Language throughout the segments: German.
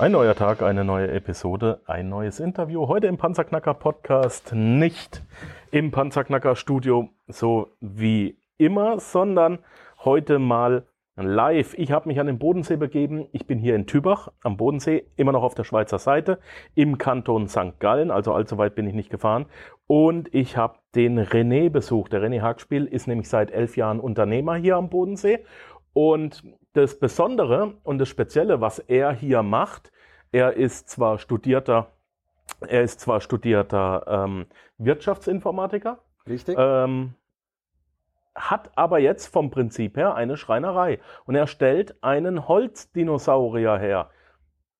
Ein neuer Tag, eine neue Episode, ein neues Interview. Heute im Panzerknacker Podcast, nicht im Panzerknacker Studio, so wie immer, sondern heute mal live. Ich habe mich an den Bodensee begeben. Ich bin hier in Tübach am Bodensee, immer noch auf der Schweizer Seite, im Kanton St. Gallen, also allzu weit bin ich nicht gefahren. Und ich habe den René besucht. Der René Hagspiel ist nämlich seit elf Jahren Unternehmer hier am Bodensee. Und das Besondere und das Spezielle, was er hier macht, er ist zwar studierter, er ist zwar studierter ähm, Wirtschaftsinformatiker. Richtig. Ähm, hat aber jetzt vom Prinzip her eine Schreinerei und er stellt einen Holzdinosaurier her.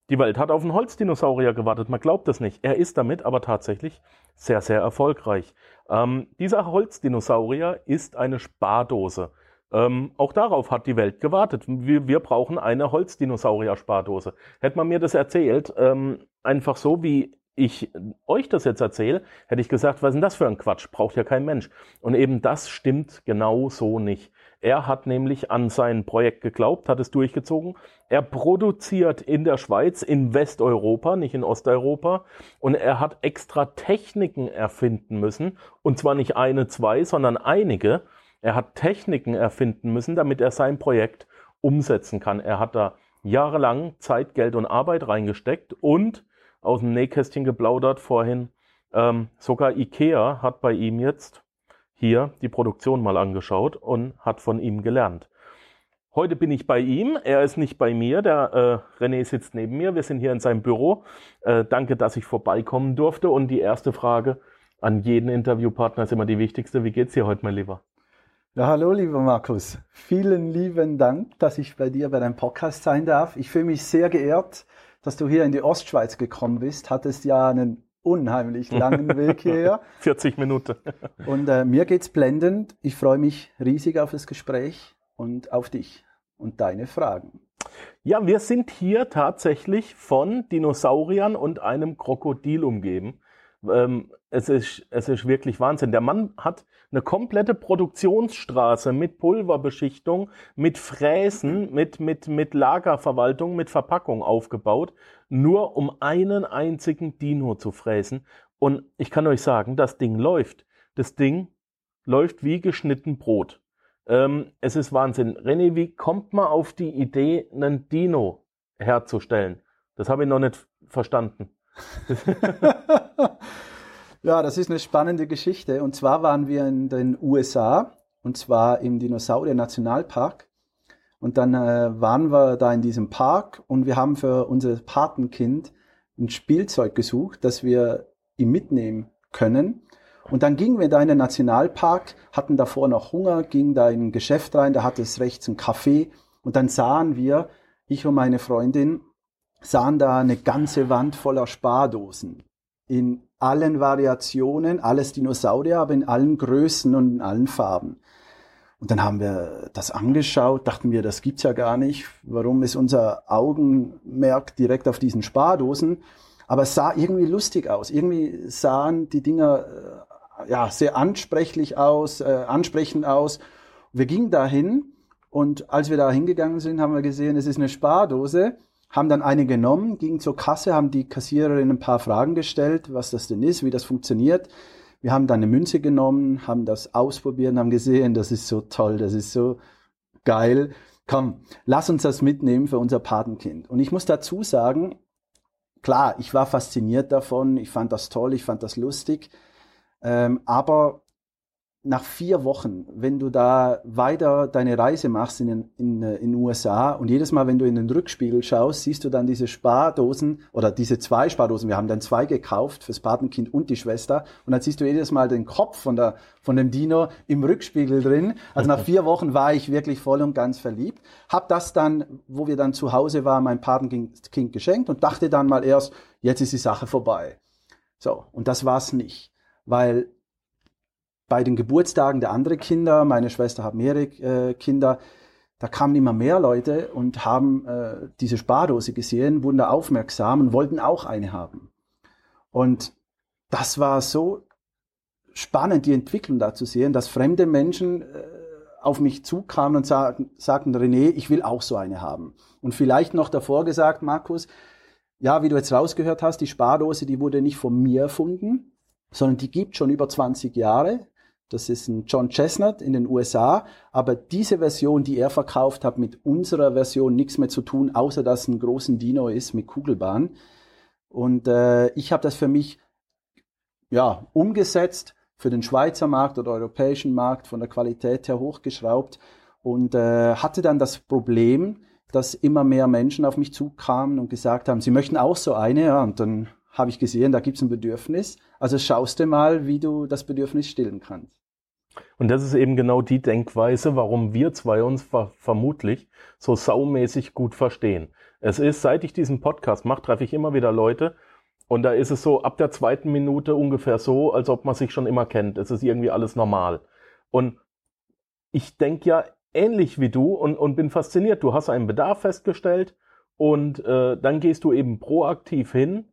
Die Welt hat auf einen Holzdinosaurier gewartet, man glaubt es nicht. Er ist damit aber tatsächlich sehr, sehr erfolgreich. Ähm, dieser Holzdinosaurier ist eine Spardose. Ähm, auch darauf hat die Welt gewartet. Wir, wir brauchen eine Holzdinosaurier-Spardose. Hätte man mir das erzählt, ähm, einfach so wie ich euch das jetzt erzähle, hätte ich gesagt, was ist denn das für ein Quatsch? Braucht ja kein Mensch. Und eben das stimmt genau so nicht. Er hat nämlich an sein Projekt geglaubt, hat es durchgezogen. Er produziert in der Schweiz, in Westeuropa, nicht in Osteuropa. Und er hat extra Techniken erfinden müssen. Und zwar nicht eine, zwei, sondern einige. Er hat Techniken erfinden müssen, damit er sein Projekt umsetzen kann. Er hat da jahrelang Zeit, Geld und Arbeit reingesteckt und aus dem Nähkästchen geplaudert vorhin. Ähm, sogar Ikea hat bei ihm jetzt hier die Produktion mal angeschaut und hat von ihm gelernt. Heute bin ich bei ihm, er ist nicht bei mir, der äh, René sitzt neben mir, wir sind hier in seinem Büro. Äh, danke, dass ich vorbeikommen durfte. Und die erste Frage an jeden Interviewpartner ist immer die wichtigste. Wie geht's dir heute, mein Lieber? Ja, hallo, lieber Markus. Vielen lieben Dank, dass ich bei dir bei deinem Podcast sein darf. Ich fühle mich sehr geehrt, dass du hier in die Ostschweiz gekommen bist. Hattest ja einen unheimlich langen Weg hierher. 40 Minuten. und äh, mir geht's blendend. Ich freue mich riesig auf das Gespräch und auf dich und deine Fragen. Ja, wir sind hier tatsächlich von Dinosauriern und einem Krokodil umgeben. Ähm, es, ist, es ist wirklich Wahnsinn. Der Mann hat eine komplette Produktionsstraße mit Pulverbeschichtung, mit Fräsen, mit, mit, mit Lagerverwaltung, mit Verpackung aufgebaut, nur um einen einzigen Dino zu fräsen. Und ich kann euch sagen, das Ding läuft. Das Ding läuft wie geschnitten Brot. Ähm, es ist Wahnsinn. René, wie kommt man auf die Idee, einen Dino herzustellen? Das habe ich noch nicht verstanden. ja, das ist eine spannende Geschichte. Und zwar waren wir in den USA, und zwar im Dinosaurier Nationalpark. Und dann äh, waren wir da in diesem Park und wir haben für unser Patenkind ein Spielzeug gesucht, das wir ihm mitnehmen können. Und dann gingen wir da in den Nationalpark, hatten davor noch Hunger, gingen da in ein Geschäft rein, da hatte es rechts ein Café und dann sahen wir, ich und meine Freundin, sahen da eine ganze Wand voller Spardosen in allen Variationen, alles Dinosaurier, aber in allen Größen und in allen Farben. Und dann haben wir das angeschaut, dachten wir, das gibt's ja gar nicht. Warum ist unser Augenmerk direkt auf diesen Spardosen? Aber es sah irgendwie lustig aus. Irgendwie sahen die Dinger äh, ja sehr ansprechlich aus, äh, ansprechend aus. Wir gingen dahin und als wir da hingegangen sind, haben wir gesehen, es ist eine Spardose haben dann eine genommen, gingen zur Kasse, haben die Kassiererin ein paar Fragen gestellt, was das denn ist, wie das funktioniert. Wir haben dann eine Münze genommen, haben das ausprobiert, haben gesehen, das ist so toll, das ist so geil. Komm, lass uns das mitnehmen für unser Patenkind. Und ich muss dazu sagen, klar, ich war fasziniert davon, ich fand das toll, ich fand das lustig, ähm, aber nach vier Wochen, wenn du da weiter deine Reise machst in den in, in USA und jedes Mal, wenn du in den Rückspiegel schaust, siehst du dann diese Spardosen oder diese zwei Spardosen. Wir haben dann zwei gekauft fürs Patenkind und die Schwester und dann siehst du jedes Mal den Kopf von der von dem Dino im Rückspiegel drin. Also nach vier Wochen war ich wirklich voll und ganz verliebt. Hab das dann, wo wir dann zu Hause waren, mein Patenkind geschenkt und dachte dann mal erst, jetzt ist die Sache vorbei. So und das war's nicht, weil bei den Geburtstagen der anderen Kinder, meine Schwester hat mehrere äh, Kinder, da kamen immer mehr Leute und haben äh, diese Spardose gesehen, wurden da aufmerksam und wollten auch eine haben. Und das war so spannend, die Entwicklung da zu sehen, dass fremde Menschen äh, auf mich zukamen und sagen, sagten, René, ich will auch so eine haben. Und vielleicht noch davor gesagt, Markus, ja, wie du jetzt rausgehört hast, die Spardose, die wurde nicht von mir erfunden, sondern die gibt schon über 20 Jahre. Das ist ein John Chestnut in den USA. Aber diese Version, die er verkauft hat, mit unserer Version nichts mehr zu tun, außer dass es ein großen Dino ist mit Kugelbahn. Und äh, ich habe das für mich ja, umgesetzt für den Schweizer Markt oder europäischen Markt von der Qualität her hochgeschraubt und äh, hatte dann das Problem, dass immer mehr Menschen auf mich zukamen und gesagt haben, sie möchten auch so eine. Ja, und dann habe ich gesehen, da gibt es ein Bedürfnis. Also schaust du mal, wie du das Bedürfnis stillen kannst. Und das ist eben genau die Denkweise, warum wir zwei uns ver vermutlich so saumäßig gut verstehen. Es ist, seit ich diesen Podcast mache, treffe ich immer wieder Leute und da ist es so ab der zweiten Minute ungefähr so, als ob man sich schon immer kennt. Es ist irgendwie alles normal. Und ich denke ja ähnlich wie du und, und bin fasziniert. Du hast einen Bedarf festgestellt und äh, dann gehst du eben proaktiv hin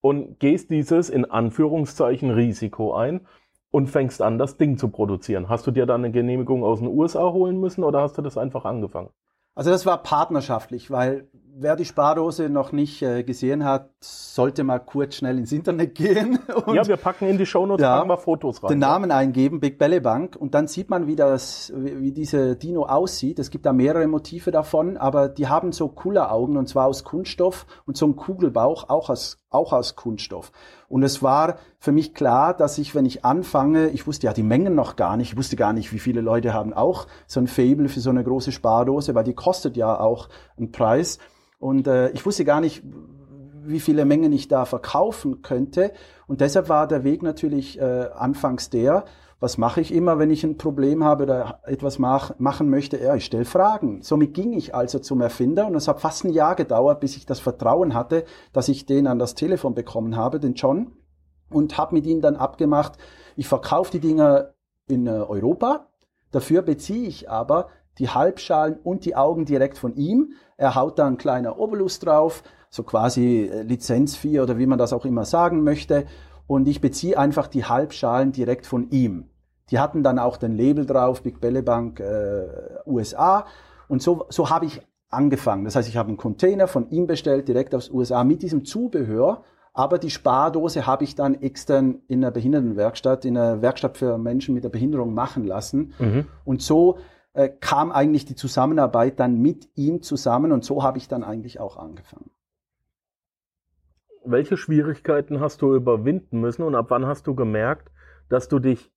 und gehst dieses in Anführungszeichen Risiko ein und fängst an, das Ding zu produzieren. Hast du dir dann eine Genehmigung aus den USA holen müssen oder hast du das einfach angefangen? Also das war partnerschaftlich, weil wer die Spardose noch nicht äh, gesehen hat, sollte mal kurz schnell ins Internet gehen. ja, wir packen in die Shownotes ja, mal Fotos rein. Den Namen eingeben, Big Belly Bank, und dann sieht man, wie das, wie, diese Dino aussieht. Es gibt da mehrere Motive davon, aber die haben so coole Augen und zwar aus Kunststoff und so ein Kugelbauch auch aus auch aus Kunststoff. Und es war für mich klar, dass ich, wenn ich anfange, ich wusste ja die Mengen noch gar nicht, ich wusste gar nicht, wie viele Leute haben auch so ein Fable für so eine große Spardose, weil die kostet ja auch einen Preis. Und äh, ich wusste gar nicht, wie viele Mengen ich da verkaufen könnte. Und deshalb war der Weg natürlich äh, anfangs der, was mache ich immer, wenn ich ein Problem habe oder etwas mach, machen möchte? Ja, ich stelle Fragen. Somit ging ich also zum Erfinder und es hat fast ein Jahr gedauert, bis ich das Vertrauen hatte, dass ich den an das Telefon bekommen habe, den John, und habe mit ihm dann abgemacht, ich verkaufe die Dinger in äh, Europa, dafür beziehe ich aber die Halbschalen und die Augen direkt von ihm. Er haut da ein kleiner Obolus drauf, so quasi äh, Lizenzvieh oder wie man das auch immer sagen möchte. Und ich beziehe einfach die Halbschalen direkt von ihm. Die hatten dann auch den Label drauf, Big Belle Bank äh, USA. Und so, so habe ich angefangen. Das heißt, ich habe einen Container von ihm bestellt, direkt aus USA mit diesem Zubehör. Aber die Spardose habe ich dann extern in einer Behindertenwerkstatt, in einer Werkstatt für Menschen mit der Behinderung machen lassen. Mhm. Und so äh, kam eigentlich die Zusammenarbeit dann mit ihm zusammen und so habe ich dann eigentlich auch angefangen. Welche Schwierigkeiten hast du überwinden müssen und ab wann hast du gemerkt, dass du dich,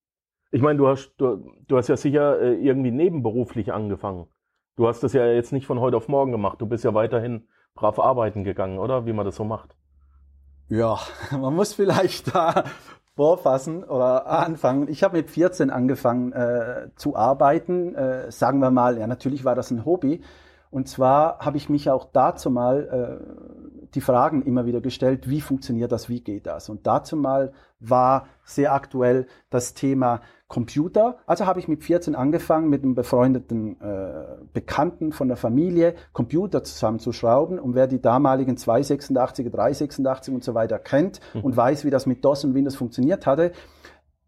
ich meine, du hast, du, du hast ja sicher äh, irgendwie nebenberuflich angefangen. Du hast das ja jetzt nicht von heute auf morgen gemacht. Du bist ja weiterhin brav arbeiten gegangen, oder? Wie man das so macht. Ja, man muss vielleicht da vorfassen oder anfangen. Ich habe mit 14 angefangen äh, zu arbeiten. Äh, sagen wir mal, ja, natürlich war das ein Hobby. Und zwar habe ich mich auch dazu mal äh, die Fragen immer wieder gestellt, wie funktioniert das, wie geht das? Und dazu mal war sehr aktuell das Thema Computer. Also habe ich mit 14 angefangen, mit einem befreundeten äh, Bekannten von der Familie Computer zusammenzuschrauben. Und wer die damaligen 286er, 386 und so weiter kennt mhm. und weiß, wie das mit DOS und Windows funktioniert hatte,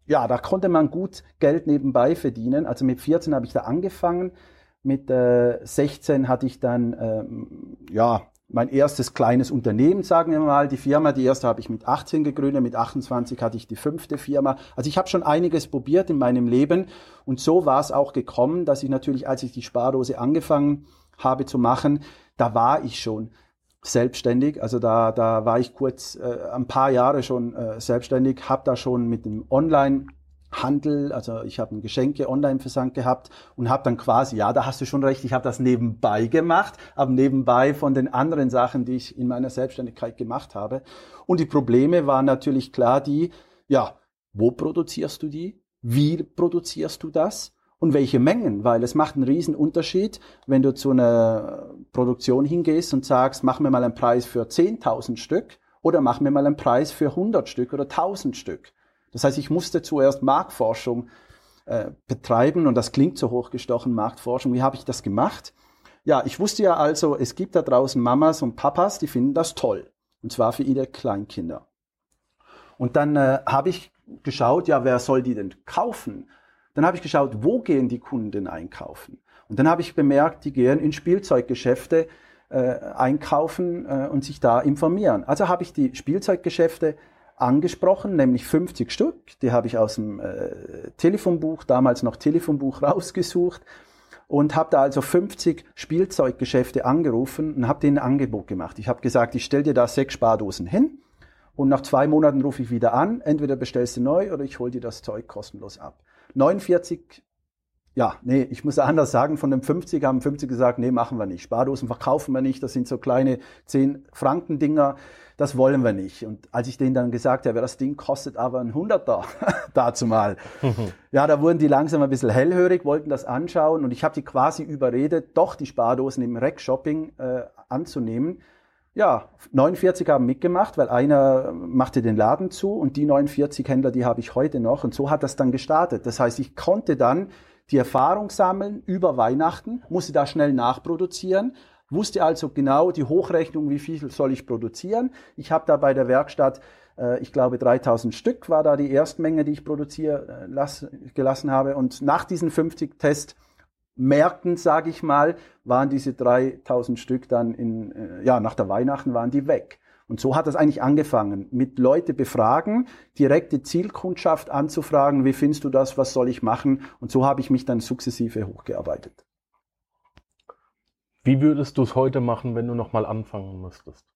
ja, da konnte man gut Geld nebenbei verdienen. Also mit 14 habe ich da angefangen. Mit äh, 16 hatte ich dann ähm, ja mein erstes kleines Unternehmen, sagen wir mal, die Firma. Die erste habe ich mit 18 gegründet, mit 28 hatte ich die fünfte Firma. Also ich habe schon einiges probiert in meinem Leben und so war es auch gekommen, dass ich natürlich, als ich die Spardose angefangen habe zu machen, da war ich schon selbstständig. Also da, da war ich kurz äh, ein paar Jahre schon äh, selbstständig, habe da schon mit dem Online Handel, also ich habe ein Geschenke-Online-Versand gehabt und habe dann quasi, ja, da hast du schon recht, ich habe das nebenbei gemacht, aber nebenbei von den anderen Sachen, die ich in meiner Selbstständigkeit gemacht habe. Und die Probleme waren natürlich klar die, ja, wo produzierst du die? Wie produzierst du das? Und welche Mengen? Weil es macht einen riesen Unterschied, wenn du zu einer Produktion hingehst und sagst, mach mir mal einen Preis für 10.000 Stück oder mach mir mal einen Preis für 100 Stück oder 1000 Stück. Das heißt, ich musste zuerst Marktforschung äh, betreiben und das klingt so hochgestochen, Marktforschung. Wie habe ich das gemacht? Ja, ich wusste ja also, es gibt da draußen Mamas und Papas, die finden das toll. Und zwar für ihre Kleinkinder. Und dann äh, habe ich geschaut, ja, wer soll die denn kaufen? Dann habe ich geschaut, wo gehen die Kunden einkaufen? Und dann habe ich bemerkt, die gehen in Spielzeuggeschäfte, äh, einkaufen äh, und sich da informieren. Also habe ich die Spielzeuggeschäfte angesprochen, nämlich 50 Stück. Die habe ich aus dem äh, Telefonbuch, damals noch Telefonbuch, rausgesucht und habe da also 50 Spielzeuggeschäfte angerufen und habe denen ein Angebot gemacht. Ich habe gesagt, ich stelle dir da sechs Spardosen hin und nach zwei Monaten rufe ich wieder an. Entweder bestellst du neu oder ich hole dir das Zeug kostenlos ab. 49 ja, nee, ich muss anders sagen, von den 50 haben 50 gesagt, nee, machen wir nicht. Spardosen verkaufen wir nicht, das sind so kleine 10 Franken Dinger, das wollen wir nicht. Und als ich denen dann gesagt habe, das Ding kostet aber ein Hunderter, dazu mal. ja, da wurden die langsam ein bisschen hellhörig, wollten das anschauen und ich habe die quasi überredet, doch die Spardosen im Rack-Shopping äh, anzunehmen. Ja, 49 haben mitgemacht, weil einer machte den Laden zu und die 49 Händler, die habe ich heute noch und so hat das dann gestartet. Das heißt, ich konnte dann die Erfahrung sammeln über Weihnachten, musste da schnell nachproduzieren, wusste also genau die Hochrechnung, wie viel soll ich produzieren. Ich habe da bei der Werkstatt, äh, ich glaube 3000 Stück war da die Erstmenge, die ich produzieren äh, gelassen habe. Und nach diesen 50 Tests Märkten, sage ich mal, waren diese 3000 Stück dann in, äh, ja, nach der Weihnachten waren die weg. Und so hat das eigentlich angefangen, mit Leute befragen, direkte Zielkundschaft anzufragen, wie findest du das, was soll ich machen? Und so habe ich mich dann sukzessive hochgearbeitet. Wie würdest du es heute machen, wenn du nochmal anfangen müsstest?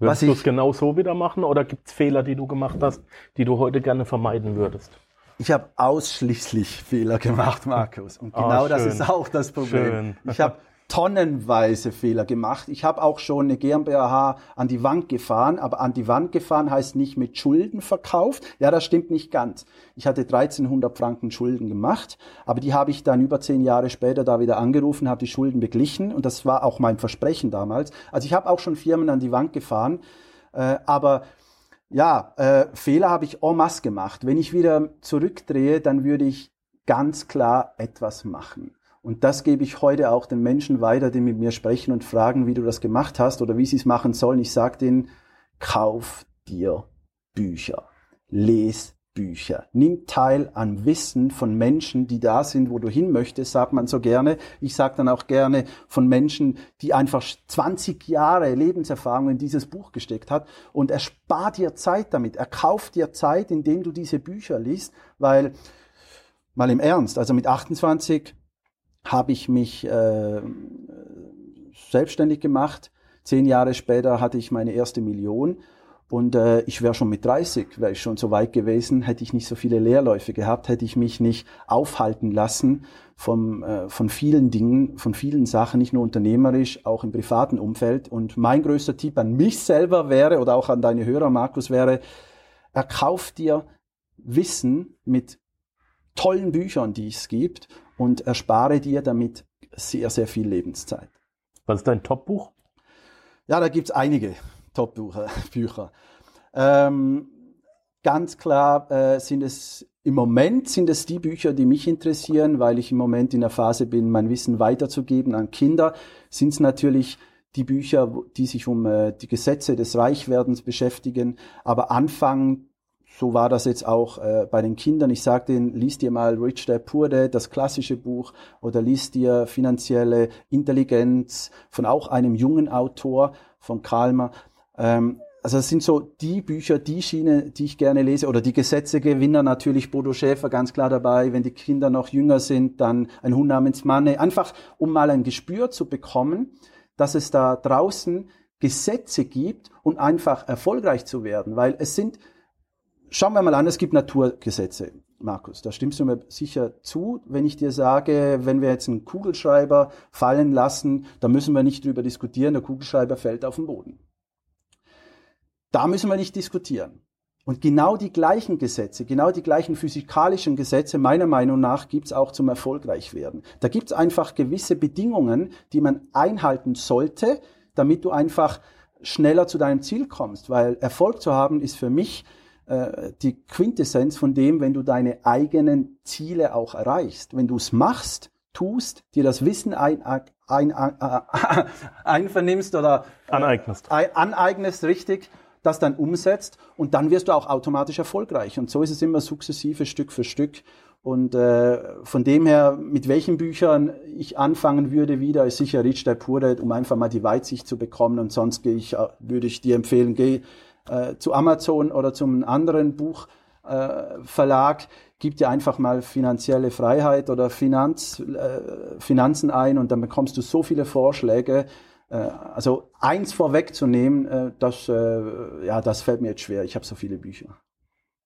Würdest du es genau so wieder machen oder gibt es Fehler, die du gemacht hast, die du heute gerne vermeiden würdest? Ich habe ausschließlich Fehler gemacht, Markus. Und ah, genau oh, das ist auch das Problem. Schön. Ich habe tonnenweise Fehler gemacht. Ich habe auch schon eine GmbH an die Wand gefahren, aber an die Wand gefahren heißt nicht mit Schulden verkauft. Ja, das stimmt nicht ganz. Ich hatte 1300 Franken Schulden gemacht, aber die habe ich dann über zehn Jahre später da wieder angerufen, habe die Schulden beglichen und das war auch mein Versprechen damals. Also ich habe auch schon Firmen an die Wand gefahren, äh, aber ja, äh, Fehler habe ich en masse gemacht. Wenn ich wieder zurückdrehe, dann würde ich ganz klar etwas machen. Und das gebe ich heute auch den Menschen weiter, die mit mir sprechen und fragen, wie du das gemacht hast oder wie sie es machen sollen. Ich sage denen, kauf dir Bücher, les Bücher. Nimm teil an Wissen von Menschen, die da sind, wo du hin möchtest, sagt man so gerne. Ich sage dann auch gerne von Menschen, die einfach 20 Jahre Lebenserfahrung in dieses Buch gesteckt hat und er spart dir Zeit damit. Er kauft dir Zeit, indem du diese Bücher liest, weil, mal im Ernst, also mit 28 habe ich mich äh, selbstständig gemacht. Zehn Jahre später hatte ich meine erste Million und äh, ich wäre schon mit 30, wäre ich schon so weit gewesen, hätte ich nicht so viele Leerläufe gehabt, hätte ich mich nicht aufhalten lassen vom, äh, von vielen Dingen, von vielen Sachen, nicht nur unternehmerisch, auch im privaten Umfeld. Und mein größter Tipp an mich selber wäre oder auch an deine Hörer, Markus, wäre, erkauf dir Wissen mit tollen Büchern, die es gibt und erspare dir damit sehr, sehr viel Lebenszeit. Was ist dein Top-Buch? Ja, da gibt es einige Top-Bücher. Ähm, ganz klar äh, sind es im Moment sind es die Bücher, die mich interessieren, weil ich im Moment in der Phase bin, mein Wissen weiterzugeben an Kinder. Sind es natürlich die Bücher, die sich um äh, die Gesetze des Reichwerdens beschäftigen, aber anfangen so war das jetzt auch äh, bei den Kindern. Ich sage denen, lies dir mal Rich Dad Poor Dad, das klassische Buch, oder lies dir Finanzielle Intelligenz von auch einem jungen Autor, von Kalmer. Ähm, also es sind so die Bücher, die Schiene, die ich gerne lese, oder die Gesetzegewinner natürlich, Bodo Schäfer ganz klar dabei. Wenn die Kinder noch jünger sind, dann ein Hund namens Manne. Einfach, um mal ein Gespür zu bekommen, dass es da draußen Gesetze gibt und einfach erfolgreich zu werden, weil es sind Schauen wir mal an, es gibt Naturgesetze. Markus, da stimmst du mir sicher zu, wenn ich dir sage, wenn wir jetzt einen Kugelschreiber fallen lassen, da müssen wir nicht drüber diskutieren, der Kugelschreiber fällt auf den Boden. Da müssen wir nicht diskutieren. Und genau die gleichen Gesetze, genau die gleichen physikalischen Gesetze, meiner Meinung nach, gibt's auch zum Erfolgreichwerden. Da gibt's einfach gewisse Bedingungen, die man einhalten sollte, damit du einfach schneller zu deinem Ziel kommst. Weil Erfolg zu haben ist für mich äh, die Quintessenz von dem, wenn du deine eigenen Ziele auch erreichst. Wenn du es machst, tust, dir das Wissen ein, ein, ein, äh, einvernimmst oder äh, aneignest. aneignest, richtig, das dann umsetzt und dann wirst du auch automatisch erfolgreich. Und so ist es immer sukzessive, Stück für Stück. Und äh, von dem her, mit welchen Büchern ich anfangen würde wieder, ist sicher Rich Dad Poor Dad, um einfach mal die Weitsicht zu bekommen. Und sonst gehe ich, äh, würde ich dir empfehlen, geh äh, zu Amazon oder zum anderen Buchverlag, äh, gib dir einfach mal finanzielle Freiheit oder Finanz, äh, Finanzen ein und dann bekommst du so viele Vorschläge. Äh, also eins vorwegzunehmen, äh, das, äh, ja, das fällt mir jetzt schwer. Ich habe so viele Bücher.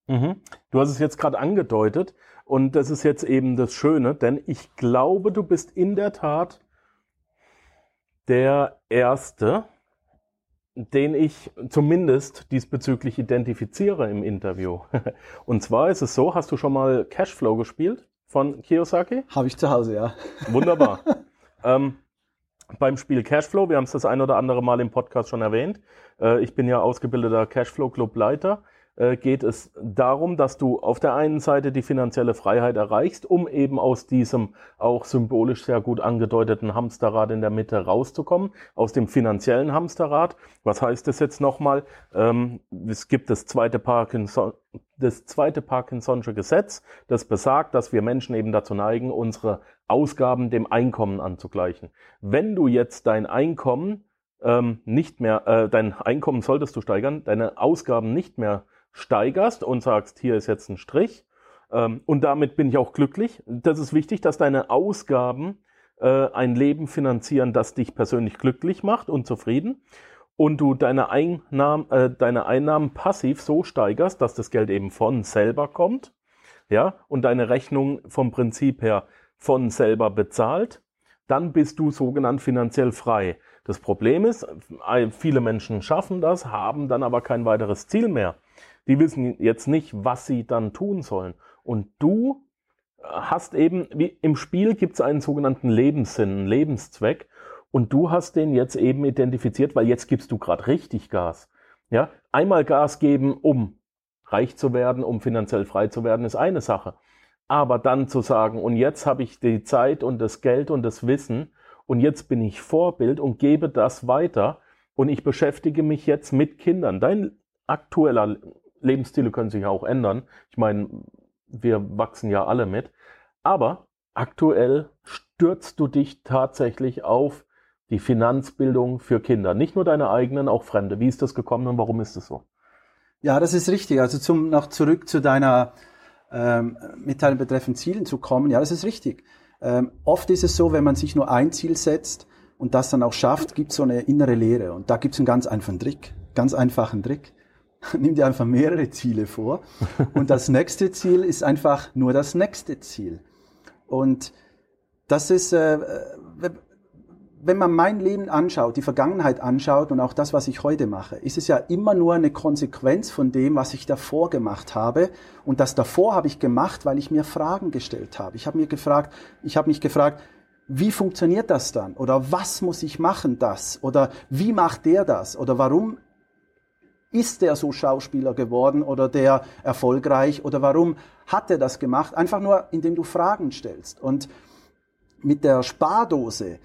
Mhm. Du hast es jetzt gerade angedeutet und das ist jetzt eben das Schöne, denn ich glaube, du bist in der Tat der Erste, den ich zumindest diesbezüglich identifiziere im Interview. Und zwar ist es so, hast du schon mal Cashflow gespielt von Kiyosaki? Habe ich zu Hause, ja. Wunderbar. ähm, beim Spiel Cashflow, wir haben es das ein oder andere Mal im Podcast schon erwähnt, äh, ich bin ja ausgebildeter Cashflow Club Leiter äh, geht es darum, dass du auf der einen Seite die finanzielle Freiheit erreichst, um eben aus diesem auch symbolisch sehr gut angedeuteten Hamsterrad in der Mitte rauszukommen, aus dem finanziellen Hamsterrad. Was heißt das jetzt nochmal? Ähm, es gibt das zweite Parkinson, das zweite Parkinson'sche Gesetz, das besagt, dass wir Menschen eben dazu neigen, unsere Ausgaben dem Einkommen anzugleichen. Wenn du jetzt dein Einkommen ähm, nicht mehr, äh, dein Einkommen solltest du steigern, deine Ausgaben nicht mehr steigerst und sagst, hier ist jetzt ein Strich. Ähm, und damit bin ich auch glücklich. Das ist wichtig, dass deine Ausgaben äh, ein Leben finanzieren, das dich persönlich glücklich macht und zufrieden. Und du deine Einnahmen, äh, deine Einnahmen passiv so steigerst, dass das Geld eben von selber kommt. Ja, und deine Rechnung vom Prinzip her von selber bezahlt, dann bist du sogenannt finanziell frei. Das Problem ist, äh, viele Menschen schaffen das, haben dann aber kein weiteres Ziel mehr. Die wissen jetzt nicht, was sie dann tun sollen. Und du hast eben, wie im Spiel gibt es einen sogenannten Lebenssinn, einen Lebenszweck. Und du hast den jetzt eben identifiziert, weil jetzt gibst du gerade richtig Gas. Ja, einmal Gas geben, um reich zu werden, um finanziell frei zu werden, ist eine Sache. Aber dann zu sagen, und jetzt habe ich die Zeit und das Geld und das Wissen und jetzt bin ich Vorbild und gebe das weiter und ich beschäftige mich jetzt mit Kindern. Dein aktueller Lebensstile können sich auch ändern. Ich meine, wir wachsen ja alle mit. Aber aktuell stürzt du dich tatsächlich auf die Finanzbildung für Kinder. Nicht nur deine eigenen, auch Fremde. Wie ist das gekommen und warum ist es so? Ja, das ist richtig. Also zum noch zurück zu deiner ähm, Mitteilung betreffend Zielen zu kommen. Ja, das ist richtig. Ähm, oft ist es so, wenn man sich nur ein Ziel setzt und das dann auch schafft, gibt es so eine innere Leere. Und da gibt es einen ganz einfachen Trick. Ganz einfachen Trick. nimm dir einfach mehrere Ziele vor. Und das nächste Ziel ist einfach nur das nächste Ziel. Und das ist, äh, wenn man mein Leben anschaut, die Vergangenheit anschaut und auch das, was ich heute mache, ist es ja immer nur eine Konsequenz von dem, was ich davor gemacht habe. Und das davor habe ich gemacht, weil ich mir Fragen gestellt habe. Ich habe mir gefragt, ich habe mich gefragt, wie funktioniert das dann? Oder was muss ich machen das? Oder wie macht der das? Oder warum ist der so Schauspieler geworden oder der erfolgreich oder warum hat er das gemacht? Einfach nur, indem du Fragen stellst. Und mit der Spardose,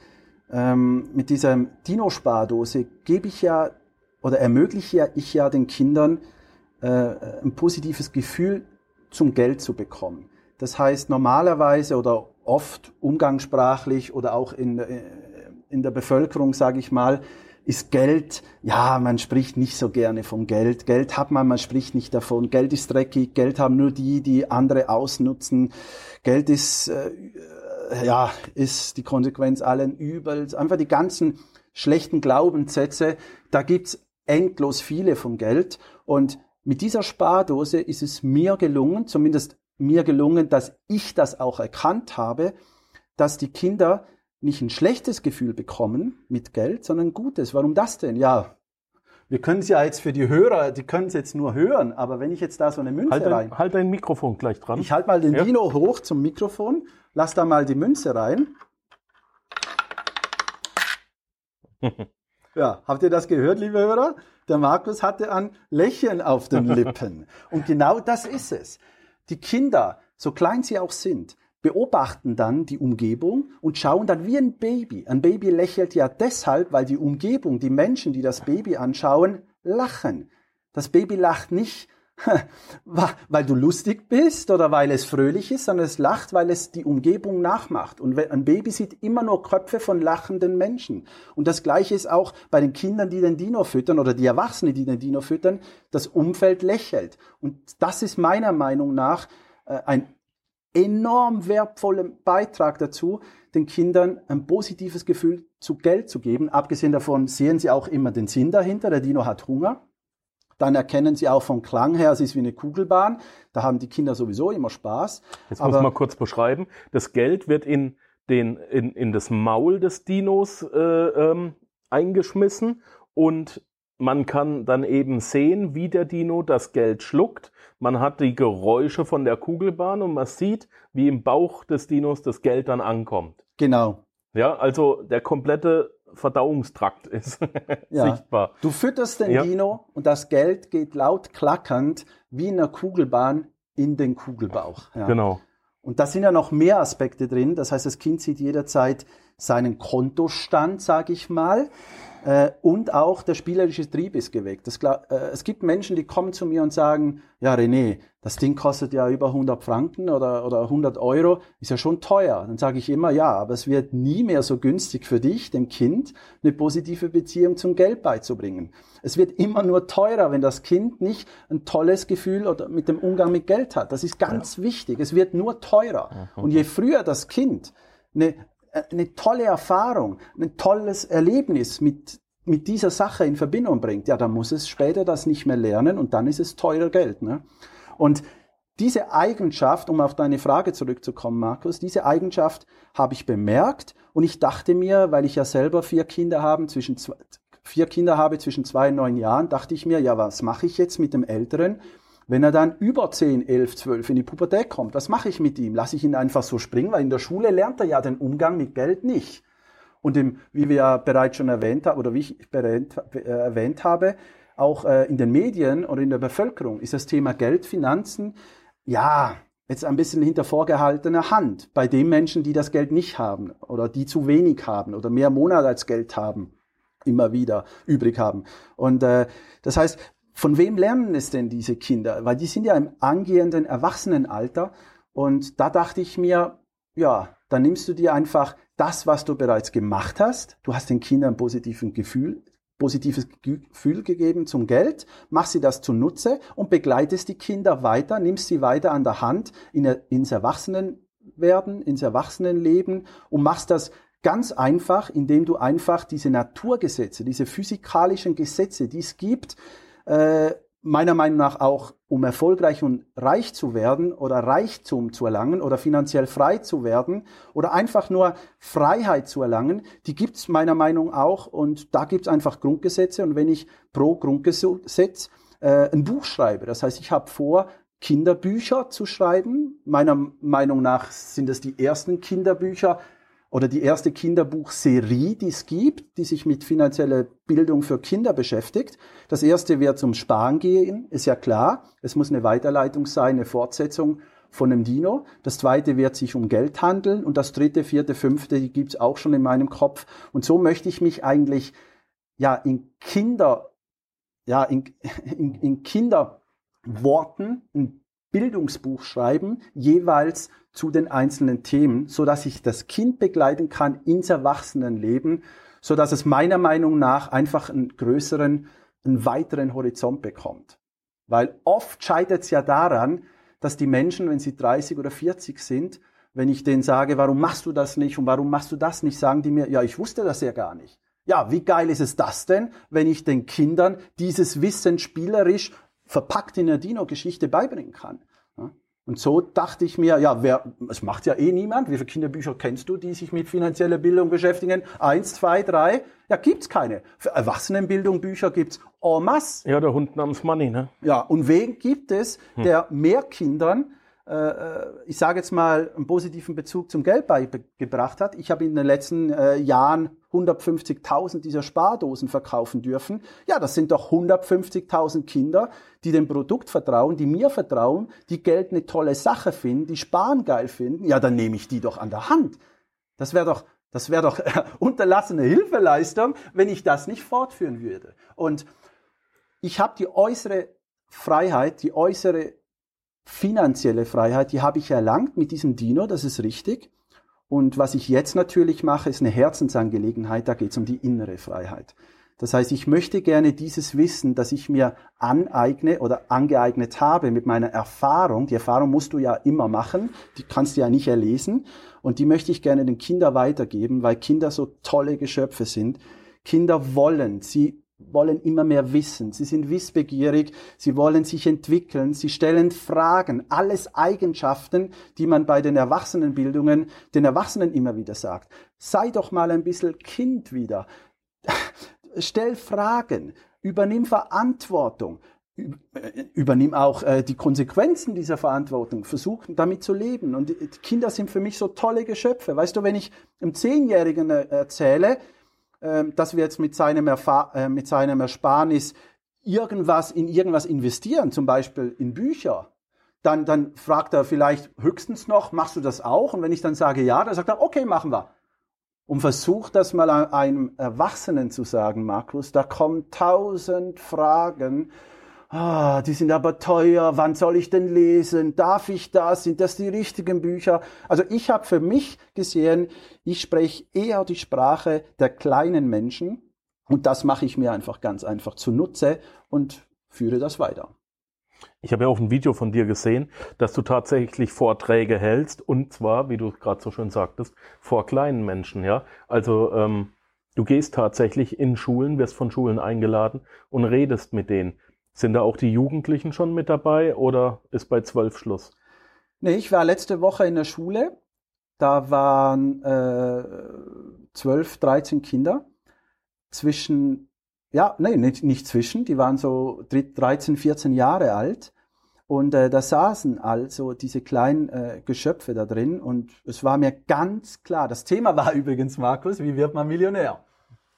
ähm, mit dieser Dino-Spardose gebe ich ja oder ermögliche ja ich ja den Kindern äh, ein positives Gefühl zum Geld zu bekommen. Das heißt normalerweise oder oft umgangssprachlich oder auch in, äh, in der Bevölkerung, sage ich mal, ist Geld, ja, man spricht nicht so gerne von Geld. Geld hat man, man spricht nicht davon. Geld ist dreckig, Geld haben nur die, die andere ausnutzen. Geld ist, äh, ja, ist die Konsequenz allen Übels. Einfach die ganzen schlechten Glaubenssätze, da gibt's endlos viele von Geld. Und mit dieser Spardose ist es mir gelungen, zumindest mir gelungen, dass ich das auch erkannt habe, dass die Kinder nicht ein schlechtes Gefühl bekommen mit Geld, sondern ein gutes. Warum das denn? Ja, wir können es ja jetzt für die Hörer, die können es jetzt nur hören, aber wenn ich jetzt da so eine Münze halt rein. halt dein Mikrofon gleich dran. Ich halte mal den ja. Dino hoch zum Mikrofon, lass da mal die Münze rein. ja, habt ihr das gehört, liebe Hörer? Der Markus hatte ein Lächeln auf den Lippen. Und genau das ist es. Die Kinder, so klein sie auch sind, beobachten dann die Umgebung und schauen dann wie ein Baby. Ein Baby lächelt ja deshalb, weil die Umgebung, die Menschen, die das Baby anschauen, lachen. Das Baby lacht nicht, weil du lustig bist oder weil es fröhlich ist, sondern es lacht, weil es die Umgebung nachmacht. Und ein Baby sieht immer nur Köpfe von lachenden Menschen. Und das Gleiche ist auch bei den Kindern, die den Dino füttern oder die Erwachsenen, die den Dino füttern. Das Umfeld lächelt. Und das ist meiner Meinung nach äh, ein enorm wertvoller Beitrag dazu, den Kindern ein positives Gefühl zu Geld zu geben. Abgesehen davon sehen sie auch immer den Sinn dahinter. Der Dino hat Hunger. Dann erkennen sie auch vom Klang her, es ist wie eine Kugelbahn. Da haben die Kinder sowieso immer Spaß. Jetzt Aber muss man kurz beschreiben. Das Geld wird in, den, in, in das Maul des Dinos äh, ähm, eingeschmissen und man kann dann eben sehen, wie der Dino das Geld schluckt. Man hat die Geräusche von der Kugelbahn und man sieht, wie im Bauch des Dinos das Geld dann ankommt. Genau. Ja, also der komplette Verdauungstrakt ist ja. sichtbar. Du fütterst den ja. Dino und das Geld geht laut klackernd wie in einer Kugelbahn in den Kugelbauch. Ja. Genau. Und da sind ja noch mehr Aspekte drin. Das heißt, das Kind sieht jederzeit seinen Kontostand, sage ich mal. Äh, und auch der spielerische Trieb ist geweckt. Das, äh, es gibt Menschen, die kommen zu mir und sagen, ja René, das Ding kostet ja über 100 Franken oder, oder 100 Euro, ist ja schon teuer. Dann sage ich immer, ja, aber es wird nie mehr so günstig für dich, dem Kind, eine positive Beziehung zum Geld beizubringen. Es wird immer nur teurer, wenn das Kind nicht ein tolles Gefühl oder mit dem Umgang mit Geld hat. Das ist ganz ja. wichtig. Es wird nur teurer. Und je früher das Kind eine eine tolle Erfahrung, ein tolles Erlebnis mit, mit dieser Sache in Verbindung bringt, ja, dann muss es später das nicht mehr lernen und dann ist es teurer Geld. Ne? Und diese Eigenschaft, um auf deine Frage zurückzukommen, Markus, diese Eigenschaft habe ich bemerkt und ich dachte mir, weil ich ja selber vier Kinder habe, zwischen zwei, vier Kinder habe zwischen zwei und neun Jahren, dachte ich mir, ja, was mache ich jetzt mit dem Älteren? Wenn er dann über 10, 11, 12 in die Pubertät kommt, was mache ich mit ihm? Lasse ich ihn einfach so springen? Weil in der Schule lernt er ja den Umgang mit Geld nicht. Und im, wie wir ja bereits schon erwähnt haben, oder wie ich bereits äh, erwähnt habe, auch äh, in den Medien oder in der Bevölkerung ist das Thema Geld, Finanzen, ja, jetzt ein bisschen hinter vorgehaltener Hand bei den Menschen, die das Geld nicht haben oder die zu wenig haben oder mehr Monat als Geld haben, immer wieder übrig haben. Und äh, das heißt, von wem lernen es denn diese Kinder? Weil die sind ja im angehenden Erwachsenenalter. Und da dachte ich mir, ja, dann nimmst du dir einfach das, was du bereits gemacht hast. Du hast den Kindern ein positives Gefühl, positives Gefühl gegeben zum Geld, machst sie das zunutze und begleitest die Kinder weiter, nimmst sie weiter an der Hand in, ins Erwachsenenwerden, ins Erwachsenenleben und machst das ganz einfach, indem du einfach diese Naturgesetze, diese physikalischen Gesetze, die es gibt, äh, meiner Meinung nach auch, um erfolgreich und reich zu werden oder Reichtum zu erlangen oder finanziell frei zu werden oder einfach nur Freiheit zu erlangen, die gibt's meiner Meinung auch und da gibt's einfach Grundgesetze und wenn ich pro Grundgesetz äh, ein Buch schreibe, das heißt, ich habe vor, Kinderbücher zu schreiben. Meiner Meinung nach sind es die ersten Kinderbücher, oder die erste Kinderbuchserie, die es gibt, die sich mit finanzieller Bildung für Kinder beschäftigt. Das erste wird zum Sparen gehen, ist ja klar. Es muss eine Weiterleitung sein, eine Fortsetzung von einem Dino. Das zweite wird sich um Geld handeln und das dritte, vierte, fünfte, die gibt's auch schon in meinem Kopf. Und so möchte ich mich eigentlich ja in Kinder, ja in, in, in Kinderworten, in Bildungsbuch schreiben, jeweils zu den einzelnen Themen, so dass ich das Kind begleiten kann ins Erwachsenenleben, so dass es meiner Meinung nach einfach einen größeren, einen weiteren Horizont bekommt. Weil oft scheitert es ja daran, dass die Menschen, wenn sie 30 oder 40 sind, wenn ich denen sage, warum machst du das nicht und warum machst du das nicht, sagen die mir, ja, ich wusste das ja gar nicht. Ja, wie geil ist es das denn, wenn ich den Kindern dieses Wissen spielerisch verpackt in der Dino-Geschichte beibringen kann. Und so dachte ich mir, ja, wer, es macht ja eh niemand. Wie viele Kinderbücher kennst du, die sich mit finanzieller Bildung beschäftigen? Eins, zwei, drei? Ja, gibt's keine. Für Erwachsenenbildung Bücher gibt's en masse. Ja, der Hund namens Money, ne? Ja, und wen gibt es, hm. der mehr Kindern ich sage jetzt mal, einen positiven Bezug zum Geld beigebracht hat. Ich habe in den letzten äh, Jahren 150.000 dieser Spardosen verkaufen dürfen. Ja, das sind doch 150.000 Kinder, die dem Produkt vertrauen, die mir vertrauen, die Geld eine tolle Sache finden, die Sparen geil finden. Ja, dann nehme ich die doch an der Hand. Das wäre doch, das wäre doch unterlassene Hilfeleistung, wenn ich das nicht fortführen würde. Und ich habe die äußere Freiheit, die äußere finanzielle Freiheit, die habe ich erlangt mit diesem Dino, das ist richtig. Und was ich jetzt natürlich mache, ist eine Herzensangelegenheit, da geht es um die innere Freiheit. Das heißt, ich möchte gerne dieses Wissen, das ich mir aneigne oder angeeignet habe mit meiner Erfahrung, die Erfahrung musst du ja immer machen, die kannst du ja nicht erlesen, und die möchte ich gerne den Kindern weitergeben, weil Kinder so tolle Geschöpfe sind. Kinder wollen, sie wollen immer mehr wissen, sie sind wissbegierig, sie wollen sich entwickeln, sie stellen Fragen, alles Eigenschaften, die man bei den Erwachsenenbildungen den Erwachsenen immer wieder sagt. Sei doch mal ein bisschen Kind wieder stell Fragen, übernimm Verantwortung, übernimm auch äh, die Konsequenzen dieser Verantwortung, versuch damit zu leben. Und die Kinder sind für mich so tolle Geschöpfe. Weißt du, wenn ich einem Zehnjährigen äh, erzähle, äh, dass wir jetzt mit seinem, Erfa äh, mit seinem Ersparnis irgendwas in irgendwas investieren, zum Beispiel in Bücher, dann, dann fragt er vielleicht höchstens noch, machst du das auch? Und wenn ich dann sage ja, dann sagt er, okay, machen wir. Und versuch das mal einem Erwachsenen zu sagen, Markus, da kommen tausend Fragen. Ah, die sind aber teuer. Wann soll ich denn lesen? Darf ich das? Sind das die richtigen Bücher? Also ich habe für mich gesehen, ich spreche eher die Sprache der kleinen Menschen und das mache ich mir einfach ganz einfach zunutze und führe das weiter. Ich habe ja auch ein Video von dir gesehen, dass du tatsächlich Vorträge hältst und zwar, wie du gerade so schön sagtest, vor kleinen Menschen, ja. Also ähm, du gehst tatsächlich in Schulen, wirst von Schulen eingeladen und redest mit denen. Sind da auch die Jugendlichen schon mit dabei oder ist bei zwölf Schluss? Nee, ich war letzte Woche in der Schule. Da waren äh, zwölf, äh, 13 Kinder zwischen ja, nee, nicht, nicht zwischen, die waren so 13, 14 Jahre alt. Und äh, da saßen also diese kleinen äh, Geschöpfe da drin und es war mir ganz klar, das Thema war übrigens, Markus, wie wird man Millionär?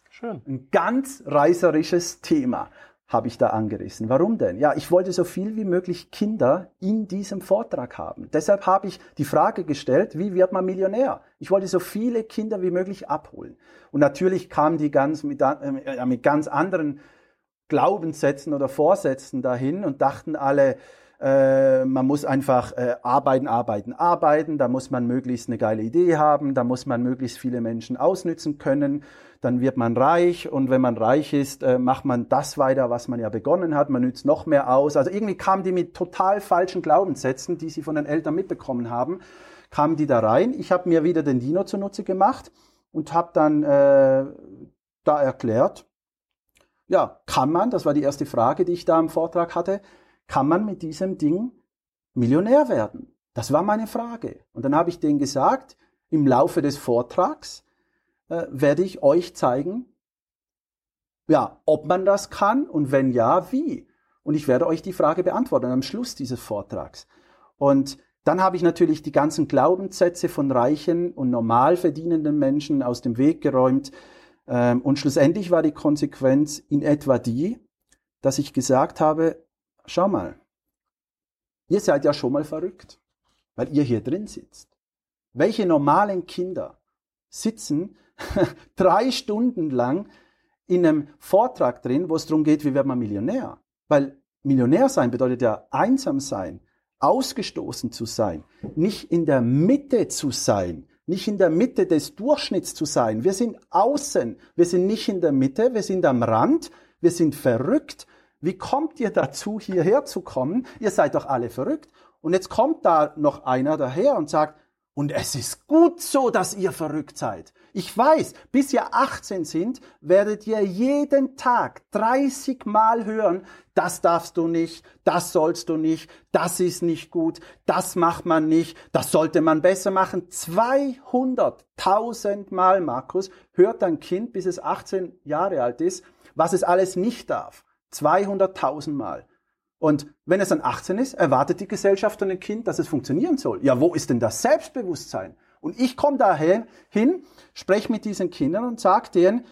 Schön. Ein ganz reißerisches Thema habe ich da angerissen. Warum denn? Ja, ich wollte so viel wie möglich Kinder in diesem Vortrag haben. Deshalb habe ich die Frage gestellt, wie wird man Millionär? Ich wollte so viele Kinder wie möglich abholen. Und natürlich kamen die ganz mit, äh, mit ganz anderen Glaubenssätzen oder Vorsätzen dahin und dachten alle, äh, man muss einfach äh, arbeiten, arbeiten, arbeiten. Da muss man möglichst eine geile Idee haben. Da muss man möglichst viele Menschen ausnützen können. Dann wird man reich. Und wenn man reich ist, äh, macht man das weiter, was man ja begonnen hat. Man nützt noch mehr aus. Also irgendwie kamen die mit total falschen Glaubenssätzen, die sie von den Eltern mitbekommen haben, kamen die da rein. Ich habe mir wieder den Dino zunutze gemacht und habe dann äh, da erklärt, ja, kann man, das war die erste Frage, die ich da im Vortrag hatte, kann man mit diesem Ding Millionär werden? Das war meine Frage. Und dann habe ich denen gesagt, im Laufe des Vortrags äh, werde ich euch zeigen, ja, ob man das kann und wenn ja, wie. Und ich werde euch die Frage beantworten am Schluss dieses Vortrags. Und dann habe ich natürlich die ganzen Glaubenssätze von reichen und normal verdienenden Menschen aus dem Weg geräumt. Ähm, und schlussendlich war die Konsequenz in etwa die, dass ich gesagt habe, schau mal, ihr seid ja schon mal verrückt, weil ihr hier drin sitzt. Welche normalen Kinder sitzen drei Stunden lang in einem Vortrag drin, wo es darum geht, wie wird man Millionär? Weil Millionär sein bedeutet ja einsam sein, ausgestoßen zu sein, nicht in der Mitte zu sein, nicht in der Mitte des Durchschnitts zu sein. Wir sind außen, wir sind nicht in der Mitte, wir sind am Rand, wir sind verrückt, wie kommt ihr dazu, hierher zu kommen? Ihr seid doch alle verrückt. Und jetzt kommt da noch einer daher und sagt, und es ist gut so, dass ihr verrückt seid. Ich weiß, bis ihr 18 sind, werdet ihr jeden Tag 30 Mal hören, das darfst du nicht, das sollst du nicht, das ist nicht gut, das macht man nicht, das sollte man besser machen. 200.000 Mal, Markus, hört dein Kind, bis es 18 Jahre alt ist, was es alles nicht darf. 200.000 Mal. Und wenn es dann 18 ist, erwartet die Gesellschaft von dem Kind, dass es funktionieren soll. Ja, wo ist denn das Selbstbewusstsein? Und ich komme daher hin, spreche mit diesen Kindern und sage denen,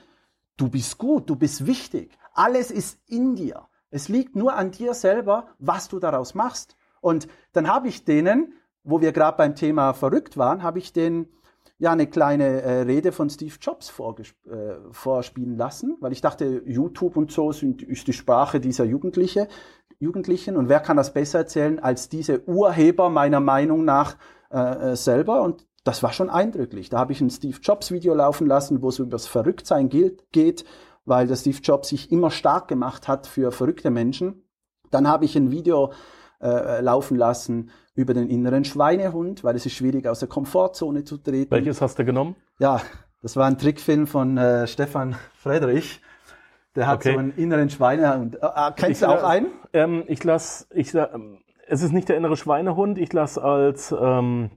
du bist gut, du bist wichtig. Alles ist in dir. Es liegt nur an dir selber, was du daraus machst. Und dann habe ich denen, wo wir gerade beim Thema verrückt waren, habe ich denen ja eine kleine äh, Rede von Steve Jobs äh, vorspielen lassen, weil ich dachte, YouTube und so sind, ist die Sprache dieser Jugendliche. Jugendlichen. Und wer kann das besser erzählen als diese Urheber meiner Meinung nach äh, äh selber? Und das war schon eindrücklich. Da habe ich ein Steve Jobs Video laufen lassen, wo es über das Verrücktsein geht, weil der Steve Jobs sich immer stark gemacht hat für verrückte Menschen. Dann habe ich ein Video äh, laufen lassen über den inneren Schweinehund, weil es ist schwierig aus der Komfortzone zu treten. Welches hast du genommen? Ja, das war ein Trickfilm von äh, Stefan Friedrich. Der hat okay. so einen inneren Schweinehund. Äh, äh kennst ich, du auch einen? Ähm, ich lasse, ich, äh, es ist nicht der innere Schweinehund. Ich lasse als ähm,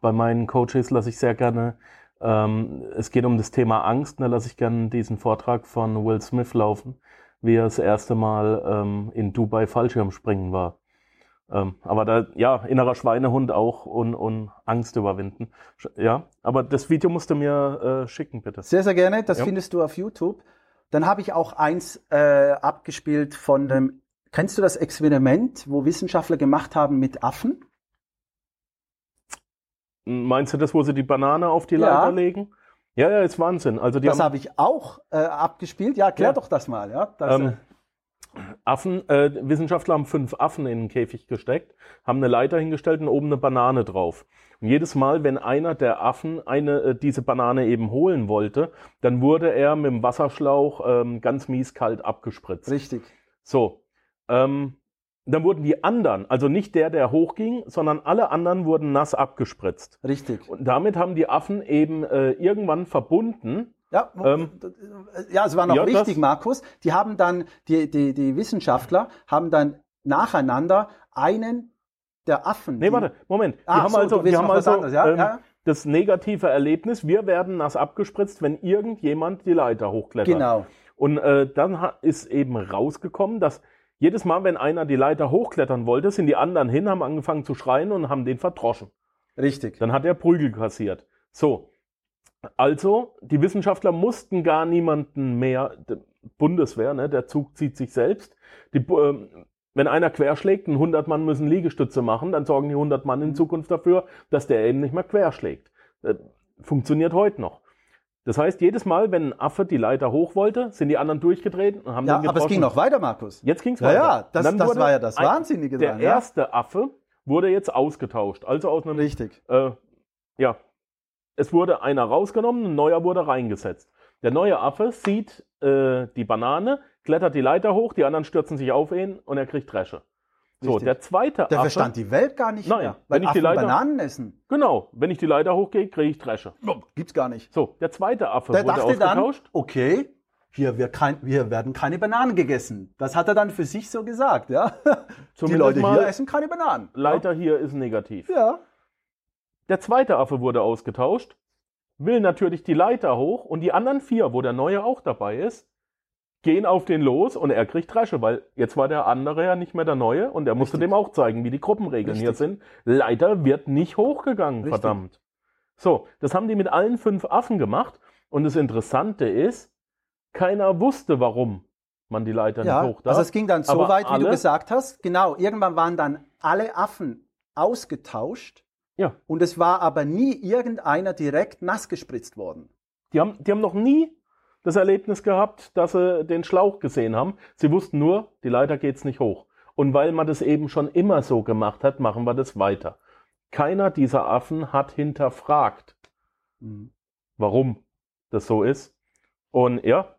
bei meinen Coaches lasse ich sehr gerne. Ähm, es geht um das Thema Angst. Da lasse ich gerne diesen Vortrag von Will Smith laufen, wie er das erste Mal ähm, in Dubai Fallschirmspringen war. Ähm, aber da, ja, innerer Schweinehund auch und, und Angst überwinden. Ja, aber das Video musst du mir äh, schicken, bitte. Sehr, sehr gerne. Das ja. findest du auf YouTube. Dann habe ich auch eins äh, abgespielt von dem, kennst du das Experiment, wo Wissenschaftler gemacht haben mit Affen? Meinst du das, wo sie die Banane auf die Leiter ja. legen? Ja, ja, ist Wahnsinn. Also die das habe ich auch äh, abgespielt. Ja, klär ja. doch das mal. Ja, das, ähm, äh, Affen, äh, Wissenschaftler haben fünf Affen in den Käfig gesteckt, haben eine Leiter hingestellt und oben eine Banane drauf. Und jedes Mal, wenn einer der Affen eine, äh, diese Banane eben holen wollte, dann wurde er mit dem Wasserschlauch ähm, ganz mies kalt abgespritzt. Richtig. So. Ähm, dann wurden die anderen, also nicht der, der hochging, sondern alle anderen wurden nass abgespritzt. Richtig. Und damit haben die Affen eben äh, irgendwann verbunden, ja, ähm, ja, es war noch ja, wichtig, Markus. Die haben dann, die, die, die Wissenschaftler haben dann nacheinander einen der Affen. Nee, warte, Moment. Ah, haben so, also, die haben also anderes, ja? Ähm, ja? das negative Erlebnis, wir werden nass abgespritzt, wenn irgendjemand die Leiter hochklettert. Genau. Und äh, dann ist eben rausgekommen, dass jedes Mal, wenn einer die Leiter hochklettern wollte, sind die anderen hin, haben angefangen zu schreien und haben den verdroschen. Richtig. Dann hat er Prügel kassiert. So, also, die Wissenschaftler mussten gar niemanden mehr, Bundeswehr, ne, der Zug zieht sich selbst. Die, äh, wenn einer querschlägt, 100 Mann müssen Liegestütze machen, dann sorgen die 100 Mann in mhm. Zukunft dafür, dass der eben nicht mehr querschlägt. Äh, funktioniert heute noch. Das heißt, jedes Mal, wenn ein Affe die Leiter hoch wollte, sind die anderen durchgedreht und haben ja, den aber es ging noch weiter, Markus. Jetzt ging es weiter. Ja, ja, das, das war ja das Wahnsinnige. Der erste Affe wurde jetzt ausgetauscht. Also aus einem... Richtig. Äh, ja, es wurde einer rausgenommen, ein neuer wurde reingesetzt. Der neue Affe sieht äh, die Banane, klettert die Leiter hoch, die anderen stürzen sich auf ihn und er kriegt Dresche. So, der zweite der Affe. Der verstand die Welt gar nicht nein, mehr. Weil wenn ich Affen die Leiter, Bananen essen. Genau, wenn ich die Leiter hochgehe, kriege ich Dresche. Gibt's gar nicht. So, der zweite Affe der wurde dachte ausgetauscht. Dann, okay, hier, wir, kein, hier, werden keine Bananen gegessen. Das hat er dann für sich so gesagt, ja. Zumindest die Leute hier essen keine Bananen. Leiter ja? hier ist negativ. Ja. Der zweite Affe wurde ausgetauscht will natürlich die Leiter hoch und die anderen vier, wo der Neue auch dabei ist, gehen auf den los und er kriegt Dresche, weil jetzt war der andere ja nicht mehr der Neue und er musste Richtig. dem auch zeigen, wie die Gruppenregeln Richtig. hier sind. Leiter wird nicht hochgegangen, Richtig. verdammt. So, das haben die mit allen fünf Affen gemacht und das Interessante ist, keiner wusste, warum man die Leiter ja, nicht hoch darf. Also es ging dann so weit, wie du gesagt hast. Genau, irgendwann waren dann alle Affen ausgetauscht ja. Und es war aber nie irgendeiner direkt nass gespritzt worden. Die haben, die haben noch nie das Erlebnis gehabt, dass sie den Schlauch gesehen haben. Sie wussten nur, die Leiter geht's nicht hoch. Und weil man das eben schon immer so gemacht hat, machen wir das weiter. Keiner dieser Affen hat hinterfragt, mhm. warum das so ist. Und ja,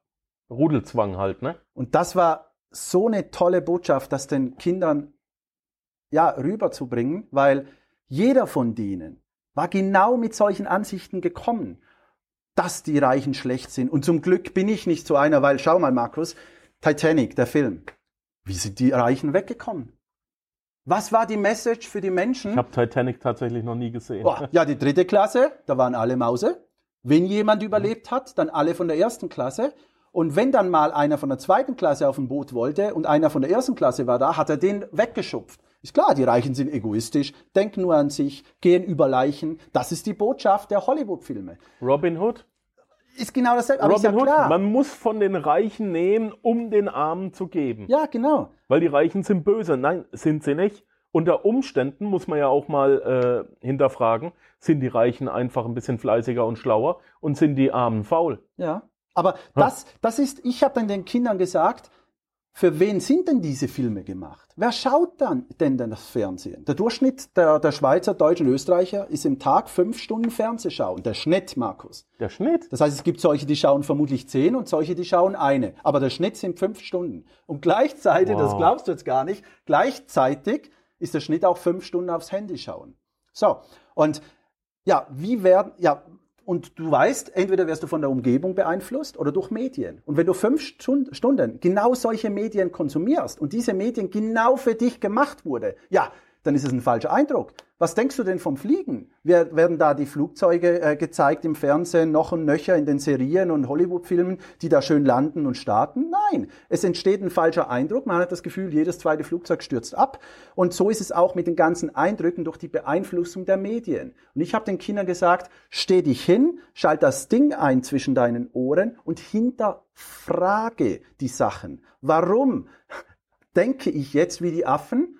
Rudelzwang halt, ne? Und das war so eine tolle Botschaft, das den Kindern ja rüberzubringen, weil jeder von denen war genau mit solchen Ansichten gekommen, dass die Reichen schlecht sind. Und zum Glück bin ich nicht so einer, weil schau mal, Markus, Titanic, der Film. Wie sind die Reichen weggekommen? Was war die Message für die Menschen? Ich habe Titanic tatsächlich noch nie gesehen. Oh, ja, die dritte Klasse, da waren alle Mause. Wenn jemand überlebt hat, dann alle von der ersten Klasse. Und wenn dann mal einer von der zweiten Klasse auf dem Boot wollte und einer von der ersten Klasse war da, hat er den weggeschupft. Ist klar, die Reichen sind egoistisch, denken nur an sich, gehen über Leichen. Das ist die Botschaft der Hollywood-Filme. Robin Hood? Ist genau dasselbe. Aber Robin Hood, klar. man muss von den Reichen nehmen, um den Armen zu geben. Ja, genau. Weil die Reichen sind böse. Nein, sind sie nicht. Unter Umständen muss man ja auch mal äh, hinterfragen, sind die Reichen einfach ein bisschen fleißiger und schlauer und sind die Armen faul? Ja. Aber das, das ist, ich habe dann den Kindern gesagt, für wen sind denn diese Filme gemacht? Wer schaut dann denn das Fernsehen? Der Durchschnitt der, der Schweizer, Deutschen, Österreicher ist im Tag fünf Stunden Fernsehschauen. Der Schnitt, Markus. Der Schnitt? Das heißt, es gibt solche, die schauen vermutlich zehn und solche, die schauen eine. Aber der Schnitt sind fünf Stunden. Und gleichzeitig, wow. das glaubst du jetzt gar nicht, gleichzeitig ist der Schnitt auch fünf Stunden aufs Handy schauen. So. Und ja, wie werden, ja, und du weißt, entweder wirst du von der Umgebung beeinflusst oder durch Medien. Und wenn du fünf Stunden genau solche Medien konsumierst und diese Medien genau für dich gemacht wurde, ja, dann ist es ein falscher Eindruck. Was denkst du denn vom Fliegen? Werden da die Flugzeuge äh, gezeigt im Fernsehen, noch und nöcher in den Serien und Hollywood-Filmen, die da schön landen und starten? Nein, es entsteht ein falscher Eindruck. Man hat das Gefühl, jedes zweite Flugzeug stürzt ab. Und so ist es auch mit den ganzen Eindrücken durch die Beeinflussung der Medien. Und ich habe den Kindern gesagt, steh dich hin, schalt das Ding ein zwischen deinen Ohren und hinterfrage die Sachen. Warum denke ich jetzt wie die Affen?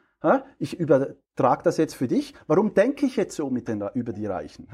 Ich übertrage das jetzt für dich. Warum denke ich jetzt so mit den, über die Reichen?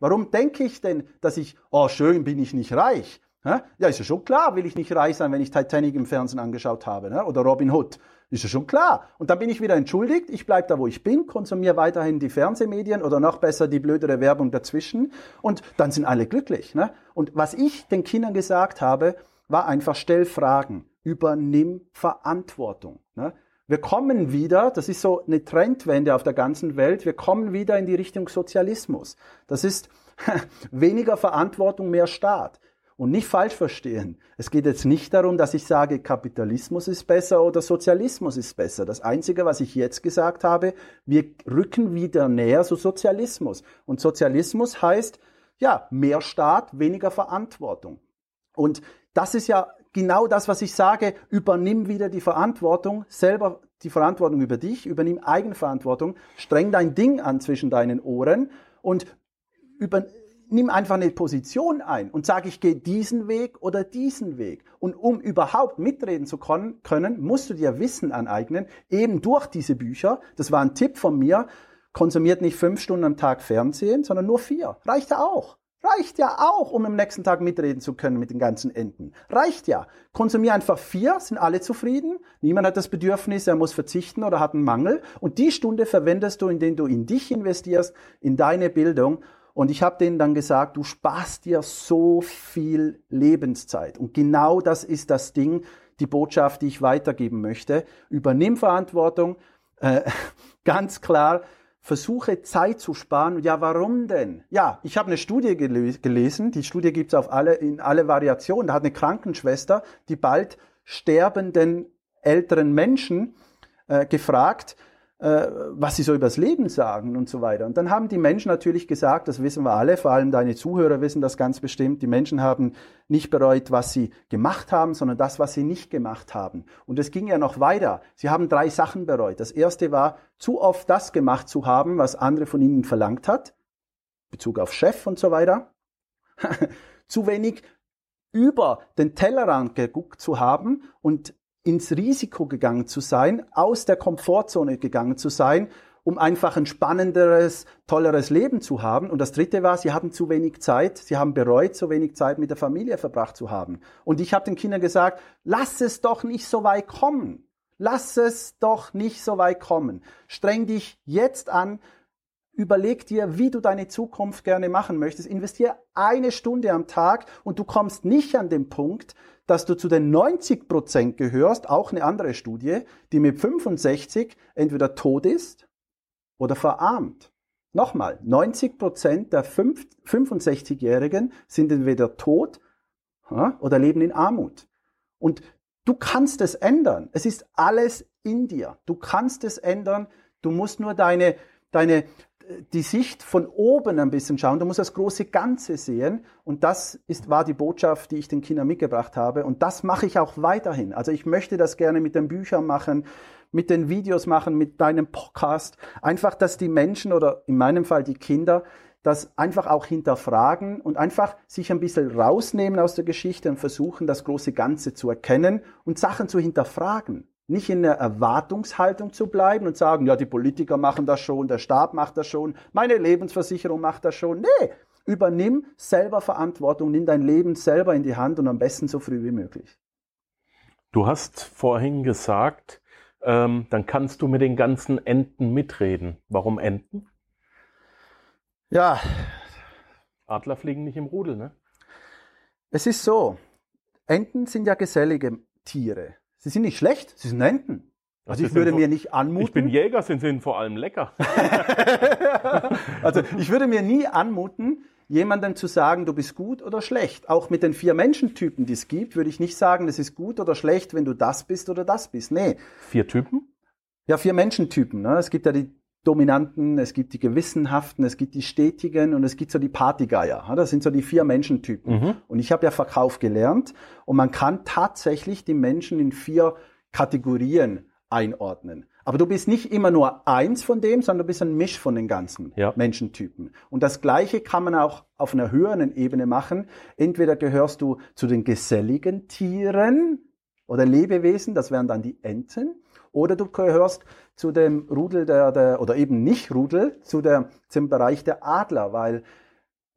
Warum denke ich denn, dass ich, oh, schön bin ich nicht reich? Ja, ist ja schon klar, will ich nicht reich sein, wenn ich Titanic im Fernsehen angeschaut habe ne? oder Robin Hood. Ist ja schon klar. Und dann bin ich wieder entschuldigt, ich bleibe da, wo ich bin, konsumiere weiterhin die Fernsehmedien oder noch besser die blödere Werbung dazwischen und dann sind alle glücklich. Ne? Und was ich den Kindern gesagt habe, war einfach, stell Fragen, übernimm Verantwortung. Ne? Wir kommen wieder, das ist so eine Trendwende auf der ganzen Welt, wir kommen wieder in die Richtung Sozialismus. Das ist weniger Verantwortung, mehr Staat. Und nicht falsch verstehen. Es geht jetzt nicht darum, dass ich sage, Kapitalismus ist besser oder Sozialismus ist besser. Das Einzige, was ich jetzt gesagt habe, wir rücken wieder näher zu Sozialismus. Und Sozialismus heißt, ja, mehr Staat, weniger Verantwortung. Und das ist ja genau das, was ich sage, übernimm wieder die Verantwortung, selber die Verantwortung über dich, übernimm Eigenverantwortung, streng dein Ding an zwischen deinen Ohren und übernimm einfach eine Position ein und sag, ich gehe diesen Weg oder diesen Weg. Und um überhaupt mitreden zu können, musst du dir Wissen aneignen, eben durch diese Bücher. Das war ein Tipp von mir. Konsumiert nicht fünf Stunden am Tag Fernsehen, sondern nur vier. Reicht ja auch. Reicht ja auch, um am nächsten Tag mitreden zu können mit den ganzen Enten. Reicht ja. Konsumier einfach vier, sind alle zufrieden. Niemand hat das Bedürfnis, er muss verzichten oder hat einen Mangel. Und die Stunde verwendest du, indem du in dich investierst, in deine Bildung. Und ich habe denen dann gesagt, du sparst dir so viel Lebenszeit. Und genau das ist das Ding, die Botschaft, die ich weitergeben möchte. Übernimm Verantwortung. Äh, ganz klar, versuche Zeit zu sparen. Ja, warum denn? Ja, ich habe eine Studie gelesen, die Studie gibt's auf alle, in alle Variationen. Da hat eine Krankenschwester die bald sterbenden älteren Menschen äh, gefragt, was sie so übers Leben sagen und so weiter. Und dann haben die Menschen natürlich gesagt, das wissen wir alle, vor allem deine Zuhörer wissen das ganz bestimmt, die Menschen haben nicht bereut, was sie gemacht haben, sondern das, was sie nicht gemacht haben. Und es ging ja noch weiter. Sie haben drei Sachen bereut. Das erste war, zu oft das gemacht zu haben, was andere von ihnen verlangt hat, Bezug auf Chef und so weiter. zu wenig über den Tellerrand geguckt zu haben und ins Risiko gegangen zu sein, aus der Komfortzone gegangen zu sein, um einfach ein spannenderes, tolleres Leben zu haben. Und das Dritte war, sie haben zu wenig Zeit, sie haben bereut, so wenig Zeit mit der Familie verbracht zu haben. Und ich habe den Kindern gesagt, lass es doch nicht so weit kommen. Lass es doch nicht so weit kommen. Streng dich jetzt an, überleg dir, wie du deine Zukunft gerne machen möchtest. Investier eine Stunde am Tag und du kommst nicht an den Punkt, dass du zu den 90 Prozent gehörst, auch eine andere Studie, die mit 65 entweder tot ist oder verarmt. Nochmal, 90 Prozent der 65-Jährigen sind entweder tot oder leben in Armut. Und du kannst es ändern. Es ist alles in dir. Du kannst es ändern. Du musst nur deine, deine die Sicht von oben ein bisschen schauen. Du musst das große Ganze sehen. Und das ist, war die Botschaft, die ich den Kindern mitgebracht habe. Und das mache ich auch weiterhin. Also ich möchte das gerne mit den Büchern machen, mit den Videos machen, mit deinem Podcast. Einfach, dass die Menschen oder in meinem Fall die Kinder das einfach auch hinterfragen und einfach sich ein bisschen rausnehmen aus der Geschichte und versuchen, das große Ganze zu erkennen und Sachen zu hinterfragen. Nicht in der Erwartungshaltung zu bleiben und sagen, ja, die Politiker machen das schon, der Staat macht das schon, meine Lebensversicherung macht das schon. Nee, übernimm selber Verantwortung, nimm dein Leben selber in die Hand und am besten so früh wie möglich. Du hast vorhin gesagt, ähm, dann kannst du mit den ganzen Enten mitreden. Warum Enten? Ja. Adler fliegen nicht im Rudel, ne? Es ist so, Enten sind ja gesellige Tiere. Sie sind nicht schlecht, sie sind Enten. Also ich würde mir nicht anmuten. Ich bin Jäger, sind sie vor allem lecker. also ich würde mir nie anmuten, jemandem zu sagen, du bist gut oder schlecht. Auch mit den vier Menschentypen, die es gibt, würde ich nicht sagen, es ist gut oder schlecht, wenn du das bist oder das bist. Nee. Vier Typen? Ja, vier Menschentypen. Ne? Es gibt ja die Dominanten, es gibt die Gewissenhaften, es gibt die Stetigen und es gibt so die Partygeier. Das sind so die vier Menschentypen. Mhm. Und ich habe ja Verkauf gelernt und man kann tatsächlich die Menschen in vier Kategorien einordnen. Aber du bist nicht immer nur eins von dem, sondern du bist ein Misch von den ganzen ja. Menschentypen. Und das Gleiche kann man auch auf einer höheren Ebene machen. Entweder gehörst du zu den geselligen Tieren oder Lebewesen, das wären dann die Enten, oder du gehörst zu dem Rudel der, der oder eben nicht Rudel, zu der, zum Bereich der Adler, weil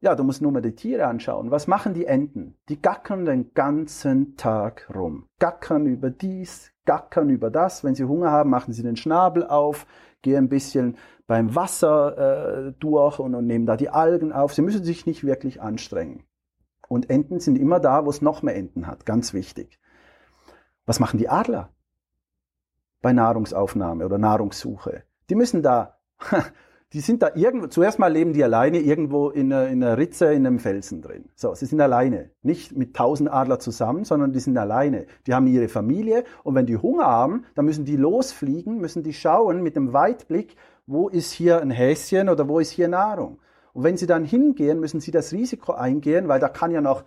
ja, du musst nur mal die Tiere anschauen. Was machen die Enten? Die gackern den ganzen Tag rum. Gackern über dies, gackern über das. Wenn sie Hunger haben, machen sie den Schnabel auf, gehen ein bisschen beim Wasser äh, durch und, und nehmen da die Algen auf. Sie müssen sich nicht wirklich anstrengen. Und Enten sind immer da, wo es noch mehr Enten hat. Ganz wichtig. Was machen die Adler bei Nahrungsaufnahme oder Nahrungssuche? Die müssen da die sind da irgendwo, zuerst mal leben die alleine irgendwo in einer, in einer Ritze in einem Felsen drin. So, sie sind alleine. Nicht mit tausend Adler zusammen, sondern die sind alleine. Die haben ihre Familie und wenn die Hunger haben, dann müssen die losfliegen, müssen die schauen mit dem Weitblick, wo ist hier ein Häschen oder wo ist hier Nahrung. Und wenn sie dann hingehen, müssen sie das Risiko eingehen, weil da kann ja noch,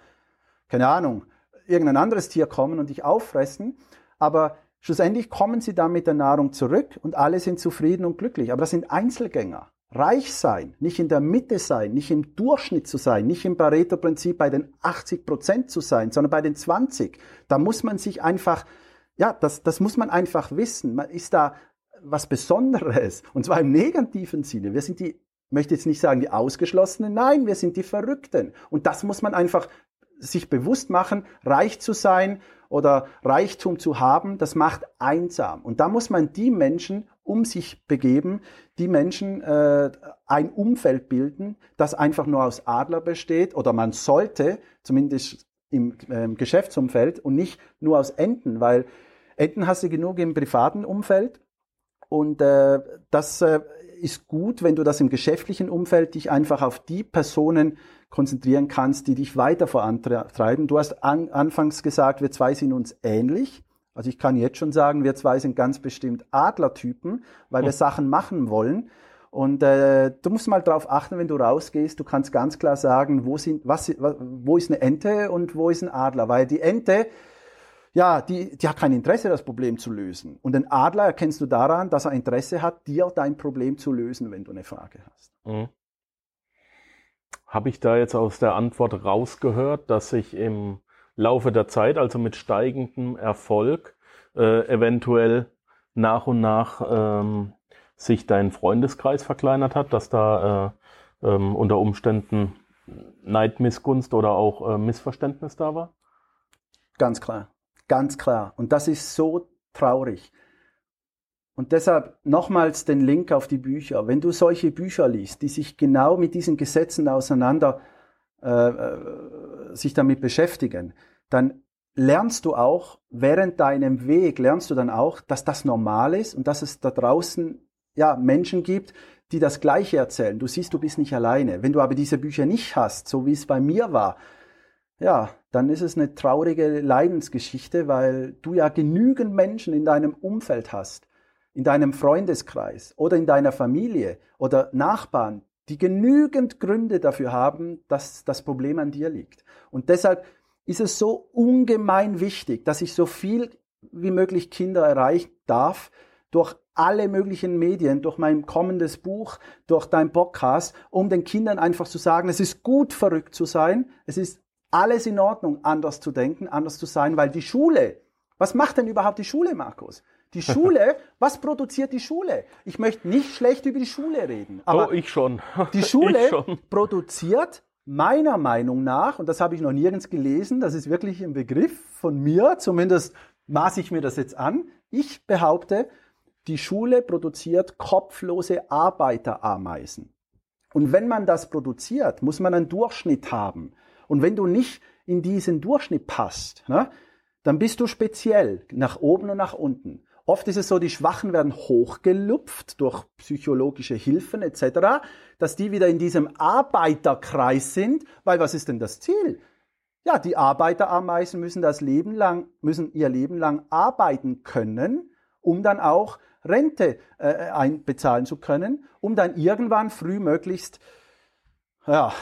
keine Ahnung, irgendein anderes Tier kommen und dich auffressen. Aber schlussendlich kommen sie dann mit der Nahrung zurück und alle sind zufrieden und glücklich. Aber das sind Einzelgänger reich sein, nicht in der Mitte sein, nicht im Durchschnitt zu sein, nicht im Pareto-Prinzip bei den 80 Prozent zu sein, sondern bei den 20. Da muss man sich einfach, ja, das, das muss man einfach wissen. Man ist da was Besonderes und zwar im negativen Sinne. Wir sind die, möchte jetzt nicht sagen die Ausgeschlossenen, nein, wir sind die Verrückten. Und das muss man einfach sich bewusst machen, reich zu sein oder Reichtum zu haben, das macht einsam. Und da muss man die Menschen um sich begeben, die Menschen äh, ein Umfeld bilden, das einfach nur aus Adler besteht oder man sollte, zumindest im äh, Geschäftsumfeld und nicht nur aus Enten, weil Enten hast du genug im privaten Umfeld und äh, das äh, ist gut, wenn du das im geschäftlichen Umfeld dich einfach auf die Personen konzentrieren kannst, die dich weiter vorantreiben. Du hast an, anfangs gesagt, wir zwei sind uns ähnlich. Also ich kann jetzt schon sagen, wir zwei sind ganz bestimmt Adlertypen, weil wir hm. Sachen machen wollen. Und äh, du musst mal drauf achten, wenn du rausgehst, du kannst ganz klar sagen, wo, sind, was, wo ist eine Ente und wo ist ein Adler. Weil die Ente, ja, die, die hat kein Interesse, das Problem zu lösen. Und den Adler erkennst du daran, dass er Interesse hat, dir dein Problem zu lösen, wenn du eine Frage hast. Mhm. Habe ich da jetzt aus der Antwort rausgehört, dass ich im Laufe der Zeit, also mit steigendem Erfolg, äh, eventuell nach und nach ähm, sich dein Freundeskreis verkleinert hat, dass da äh, ähm, unter Umständen Neid, Missgunst oder auch äh, Missverständnis da war? Ganz klar, ganz klar. Und das ist so traurig. Und deshalb nochmals den Link auf die Bücher. Wenn du solche Bücher liest, die sich genau mit diesen Gesetzen auseinander äh, äh, sich damit beschäftigen, dann lernst du auch während deinem Weg, lernst du dann auch, dass das normal ist und dass es da draußen ja Menschen gibt, die das Gleiche erzählen. Du siehst, du bist nicht alleine. Wenn du aber diese Bücher nicht hast, so wie es bei mir war, ja, dann ist es eine traurige Leidensgeschichte, weil du ja genügend Menschen in deinem Umfeld hast, in deinem Freundeskreis oder in deiner Familie oder Nachbarn, die genügend Gründe dafür haben, dass das Problem an dir liegt. Und deshalb ist es so ungemein wichtig, dass ich so viel wie möglich Kinder erreichen darf durch alle möglichen Medien, durch mein kommendes Buch, durch dein Podcast, um den Kindern einfach zu sagen, es ist gut verrückt zu sein, es ist alles in Ordnung, anders zu denken, anders zu sein, weil die Schule, was macht denn überhaupt die Schule, Markus? Die Schule, was produziert die Schule? Ich möchte nicht schlecht über die Schule reden. Aber oh, ich schon. Die Schule schon. produziert meiner Meinung nach, und das habe ich noch nirgends gelesen, das ist wirklich ein Begriff von mir, zumindest maße ich mir das jetzt an? Ich behaupte, die Schule produziert kopflose Arbeiterameisen. Und wenn man das produziert, muss man einen Durchschnitt haben. Und wenn du nicht in diesen Durchschnitt passt, ne, dann bist du speziell nach oben und nach unten. Oft ist es so, die Schwachen werden hochgelupft durch psychologische Hilfen etc., dass die wieder in diesem Arbeiterkreis sind, weil was ist denn das Ziel? Ja, die Arbeiterameisen müssen das Leben lang, müssen ihr Leben lang arbeiten können, um dann auch Rente äh, einbezahlen zu können, um dann irgendwann früh möglichst ja,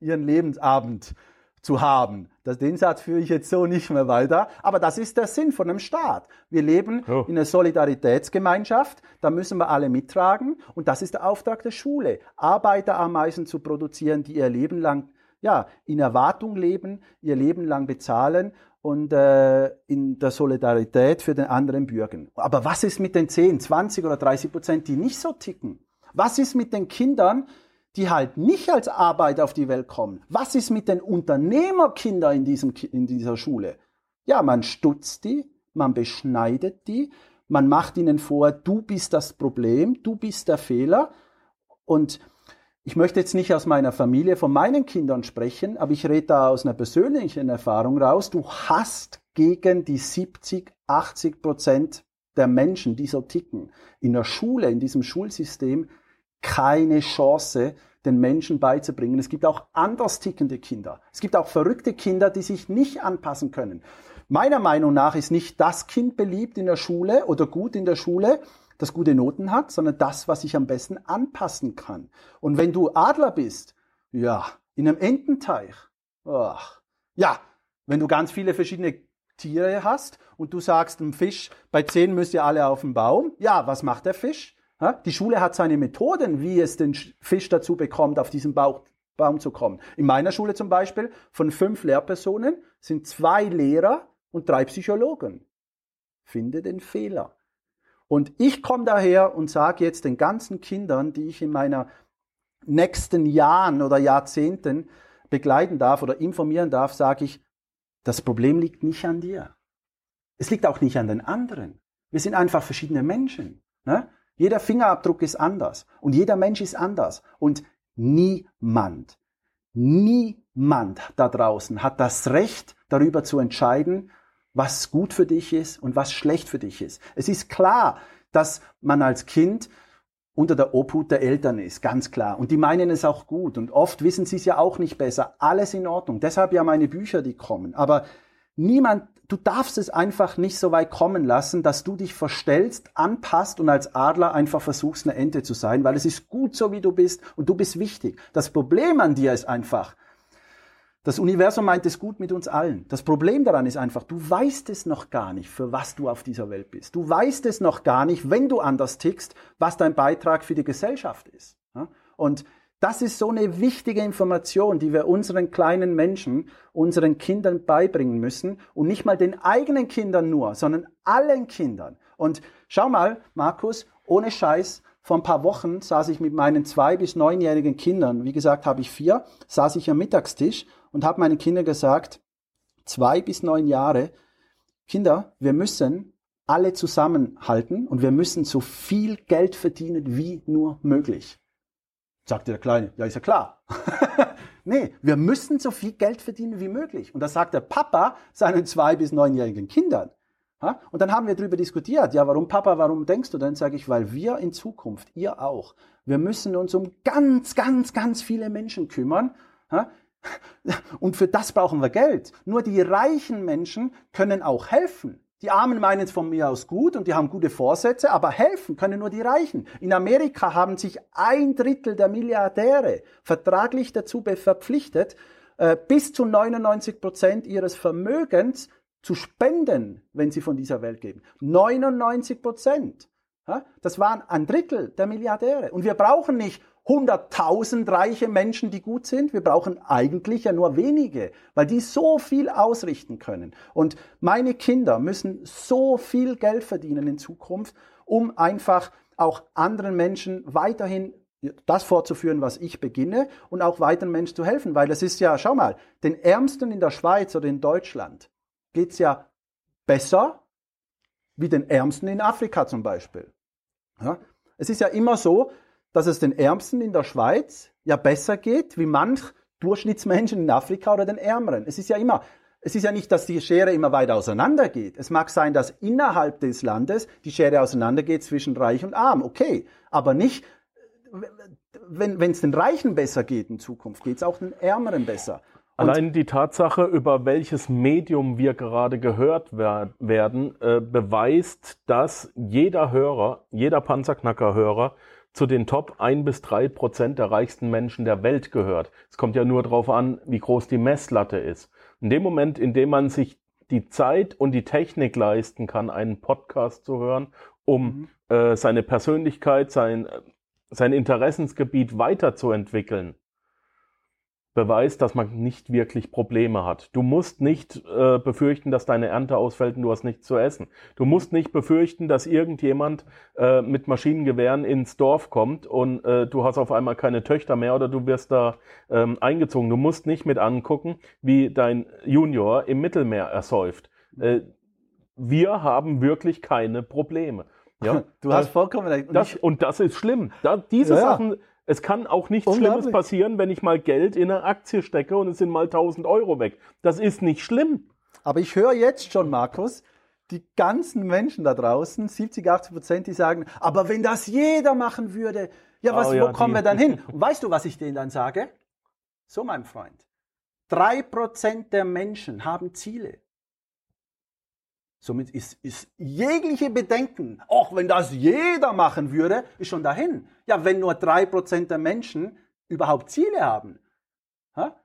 ihren Lebensabend zu haben. Das, den Satz führe ich jetzt so nicht mehr weiter, aber das ist der Sinn von einem Staat. Wir leben oh. in einer Solidaritätsgemeinschaft, da müssen wir alle mittragen und das ist der Auftrag der Schule, Arbeiterameisen zu produzieren, die ihr Leben lang ja, in Erwartung leben, ihr Leben lang bezahlen und äh, in der Solidarität für den anderen Bürgern. Aber was ist mit den 10, 20 oder 30 Prozent, die nicht so ticken? Was ist mit den Kindern, die halt nicht als Arbeiter auf die Welt kommen. Was ist mit den Unternehmerkindern in, diesem, in dieser Schule? Ja, man stutzt die, man beschneidet die, man macht ihnen vor, du bist das Problem, du bist der Fehler. Und ich möchte jetzt nicht aus meiner Familie, von meinen Kindern sprechen, aber ich rede da aus einer persönlichen Erfahrung raus. Du hast gegen die 70, 80 Prozent der Menschen, die so ticken, in der Schule, in diesem Schulsystem keine Chance, den Menschen beizubringen. Es gibt auch anders tickende Kinder. Es gibt auch verrückte Kinder, die sich nicht anpassen können. Meiner Meinung nach ist nicht das Kind beliebt in der Schule oder gut in der Schule, das gute Noten hat, sondern das, was sich am besten anpassen kann. Und wenn du Adler bist, ja, in einem Ententeich, oh, ja, wenn du ganz viele verschiedene Tiere hast und du sagst, ein Fisch, bei zehn müsst ihr alle auf den Baum, ja, was macht der Fisch? Die Schule hat seine Methoden, wie es den Fisch dazu bekommt, auf diesen Baum zu kommen. In meiner Schule zum Beispiel, von fünf Lehrpersonen sind zwei Lehrer und drei Psychologen. Finde den Fehler. Und ich komme daher und sage jetzt den ganzen Kindern, die ich in meiner nächsten Jahren oder Jahrzehnten begleiten darf oder informieren darf, sage ich, das Problem liegt nicht an dir. Es liegt auch nicht an den anderen. Wir sind einfach verschiedene Menschen. Ne? Jeder Fingerabdruck ist anders und jeder Mensch ist anders. Und niemand, niemand da draußen hat das Recht, darüber zu entscheiden, was gut für dich ist und was schlecht für dich ist. Es ist klar, dass man als Kind unter der Obhut der Eltern ist, ganz klar. Und die meinen es auch gut. Und oft wissen sie es ja auch nicht besser. Alles in Ordnung. Deshalb ja meine Bücher, die kommen. Aber niemand du darfst es einfach nicht so weit kommen lassen, dass du dich verstellst, anpasst und als Adler einfach versuchst, eine Ente zu sein, weil es ist gut so, wie du bist und du bist wichtig. Das Problem an dir ist einfach, das Universum meint es gut mit uns allen. Das Problem daran ist einfach, du weißt es noch gar nicht, für was du auf dieser Welt bist. Du weißt es noch gar nicht, wenn du anders tickst, was dein Beitrag für die Gesellschaft ist. Und das ist so eine wichtige Information, die wir unseren kleinen Menschen, unseren Kindern beibringen müssen und nicht mal den eigenen Kindern nur, sondern allen Kindern. Und schau mal, Markus, ohne Scheiß, vor ein paar Wochen saß ich mit meinen zwei bis neunjährigen Kindern, wie gesagt, habe ich vier, saß ich am Mittagstisch und habe meinen Kindern gesagt, zwei bis neun Jahre, Kinder, wir müssen alle zusammenhalten und wir müssen so viel Geld verdienen wie nur möglich. Sagte der Kleine, ja, ist ja klar. nee, wir müssen so viel Geld verdienen wie möglich. Und das sagt der Papa seinen zwei- bis neunjährigen Kindern. Und dann haben wir darüber diskutiert, ja, warum Papa, warum denkst du? Dann sage ich, weil wir in Zukunft, ihr auch, wir müssen uns um ganz, ganz, ganz viele Menschen kümmern. Und für das brauchen wir Geld. Nur die reichen Menschen können auch helfen. Die Armen meinen es von mir aus gut und die haben gute Vorsätze, aber helfen können nur die Reichen. In Amerika haben sich ein Drittel der Milliardäre vertraglich dazu verpflichtet, äh, bis zu 99 Prozent ihres Vermögens zu spenden, wenn sie von dieser Welt geben. 99 Prozent. Das waren ein Drittel der Milliardäre. Und wir brauchen nicht 100.000 reiche Menschen, die gut sind. Wir brauchen eigentlich ja nur wenige, weil die so viel ausrichten können. Und meine Kinder müssen so viel Geld verdienen in Zukunft, um einfach auch anderen Menschen weiterhin das fortzuführen, was ich beginne und auch weiteren Menschen zu helfen, weil das ist ja, schau mal, den Ärmsten in der Schweiz oder in Deutschland geht's ja besser wie den Ärmsten in Afrika zum Beispiel. Ja? Es ist ja immer so, dass es den Ärmsten in der Schweiz ja besser geht, wie manch Durchschnittsmenschen in Afrika oder den Ärmeren. Es ist ja immer, es ist ja nicht, dass die Schere immer weiter auseinander geht. Es mag sein, dass innerhalb des Landes die Schere auseinandergeht zwischen Reich und Arm. Okay. Aber nicht, wenn es den Reichen besser geht in Zukunft, geht es auch den Ärmeren besser. Und Allein die Tatsache, über welches Medium wir gerade gehört wer werden, äh, beweist, dass jeder Hörer, jeder Panzerknacker-Hörer zu den Top 1 bis 3 Prozent der reichsten Menschen der Welt gehört. Es kommt ja nur darauf an, wie groß die Messlatte ist. In dem Moment, in dem man sich die Zeit und die Technik leisten kann, einen Podcast zu hören, um mhm. äh, seine Persönlichkeit, sein, sein Interessensgebiet weiterzuentwickeln, beweist, dass man nicht wirklich Probleme hat. Du musst nicht äh, befürchten, dass deine Ernte ausfällt und du hast nichts zu essen. Du musst nicht befürchten, dass irgendjemand äh, mit Maschinengewehren ins Dorf kommt und äh, du hast auf einmal keine Töchter mehr oder du wirst da ähm, eingezogen. Du musst nicht mit angucken, wie dein Junior im Mittelmeer ersäuft. Äh, wir haben wirklich keine Probleme. Ja, du hast vollkommen recht. Und, das, und das ist schlimm. Da, diese ja, Sachen, es kann auch nichts Schlimmes passieren, wenn ich mal Geld in eine Aktie stecke und es sind mal 1000 Euro weg. Das ist nicht schlimm. Aber ich höre jetzt schon, Markus, die ganzen Menschen da draußen, 70, 80 Prozent, die sagen, aber wenn das jeder machen würde, ja, was, oh, ja, wo kommen wir dann hin? Und weißt du, was ich denen dann sage? So, mein Freund. Drei Prozent der Menschen haben Ziele. Somit ist, ist jegliche Bedenken, auch wenn das jeder machen würde, ist schon dahin. Ja, wenn nur drei Prozent der Menschen überhaupt Ziele haben,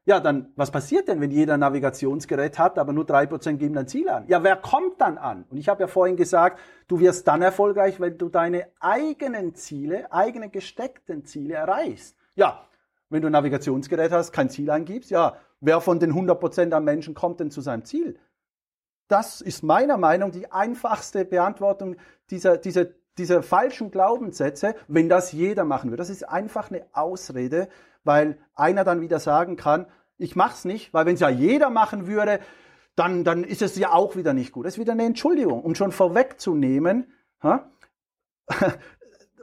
ja, dann was passiert denn, wenn jeder ein Navigationsgerät hat, aber nur drei Prozent geben ein Ziel an? Ja, wer kommt dann an? Und ich habe ja vorhin gesagt, du wirst dann erfolgreich, wenn du deine eigenen Ziele, eigene gesteckten Ziele erreichst. Ja, wenn du ein Navigationsgerät hast, kein Ziel angibst, ja, wer von den 100 Prozent der Menschen kommt denn zu seinem Ziel? Das ist meiner Meinung die einfachste Beantwortung dieser, dieser, dieser falschen Glaubenssätze, wenn das jeder machen würde. Das ist einfach eine Ausrede, weil einer dann wieder sagen kann, ich mach's nicht, weil wenn es ja jeder machen würde, dann, dann ist es ja auch wieder nicht gut. Das ist wieder eine Entschuldigung, um schon vorwegzunehmen,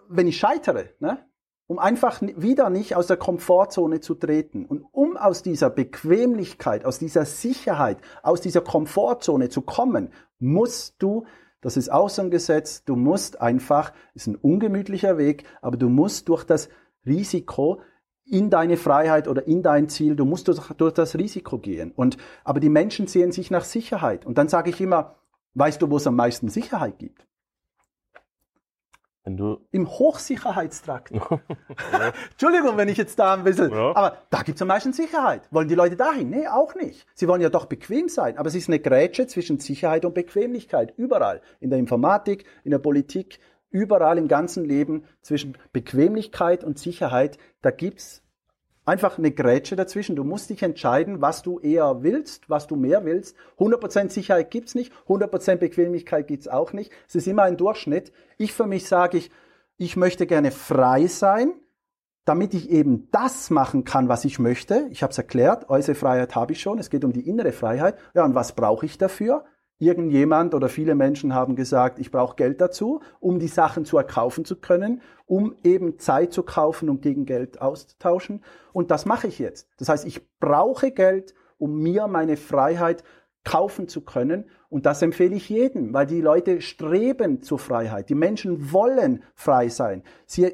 wenn ich scheitere, ne? Um einfach wieder nicht aus der Komfortzone zu treten. Und um aus dieser Bequemlichkeit, aus dieser Sicherheit, aus dieser Komfortzone zu kommen, musst du, das ist auch so ein Gesetz, du musst einfach, ist ein ungemütlicher Weg, aber du musst durch das Risiko in deine Freiheit oder in dein Ziel, du musst durch, durch das Risiko gehen. Und, aber die Menschen sehen sich nach Sicherheit. Und dann sage ich immer, weißt du, wo es am meisten Sicherheit gibt? Wenn du Im Hochsicherheitstrakt. Entschuldigung, wenn ich jetzt da ein bisschen. Ja. Aber da gibt es am meisten Sicherheit. Wollen die Leute dahin? Nee, auch nicht. Sie wollen ja doch bequem sein. Aber es ist eine Grätsche zwischen Sicherheit und Bequemlichkeit. Überall. In der Informatik, in der Politik, überall im ganzen Leben zwischen Bequemlichkeit und Sicherheit. Da gibt's einfach eine Grätsche dazwischen. Du musst dich entscheiden, was du eher willst, was du mehr willst. 100% Sicherheit gibt's nicht, 100% Bequemlichkeit gibt's auch nicht. Es ist immer ein Durchschnitt. Ich für mich sage ich, ich möchte gerne frei sein, damit ich eben das machen kann, was ich möchte. Ich habe es erklärt, äußere Freiheit habe ich schon, es geht um die innere Freiheit. Ja, und was brauche ich dafür? Irgendjemand oder viele Menschen haben gesagt, ich brauche Geld dazu, um die Sachen zu erkaufen zu können, um eben Zeit zu kaufen, um gegen Geld auszutauschen. Und das mache ich jetzt. Das heißt, ich brauche Geld, um mir meine Freiheit kaufen zu können. Und das empfehle ich jedem, weil die Leute streben zur Freiheit. Die Menschen wollen frei sein. Sie,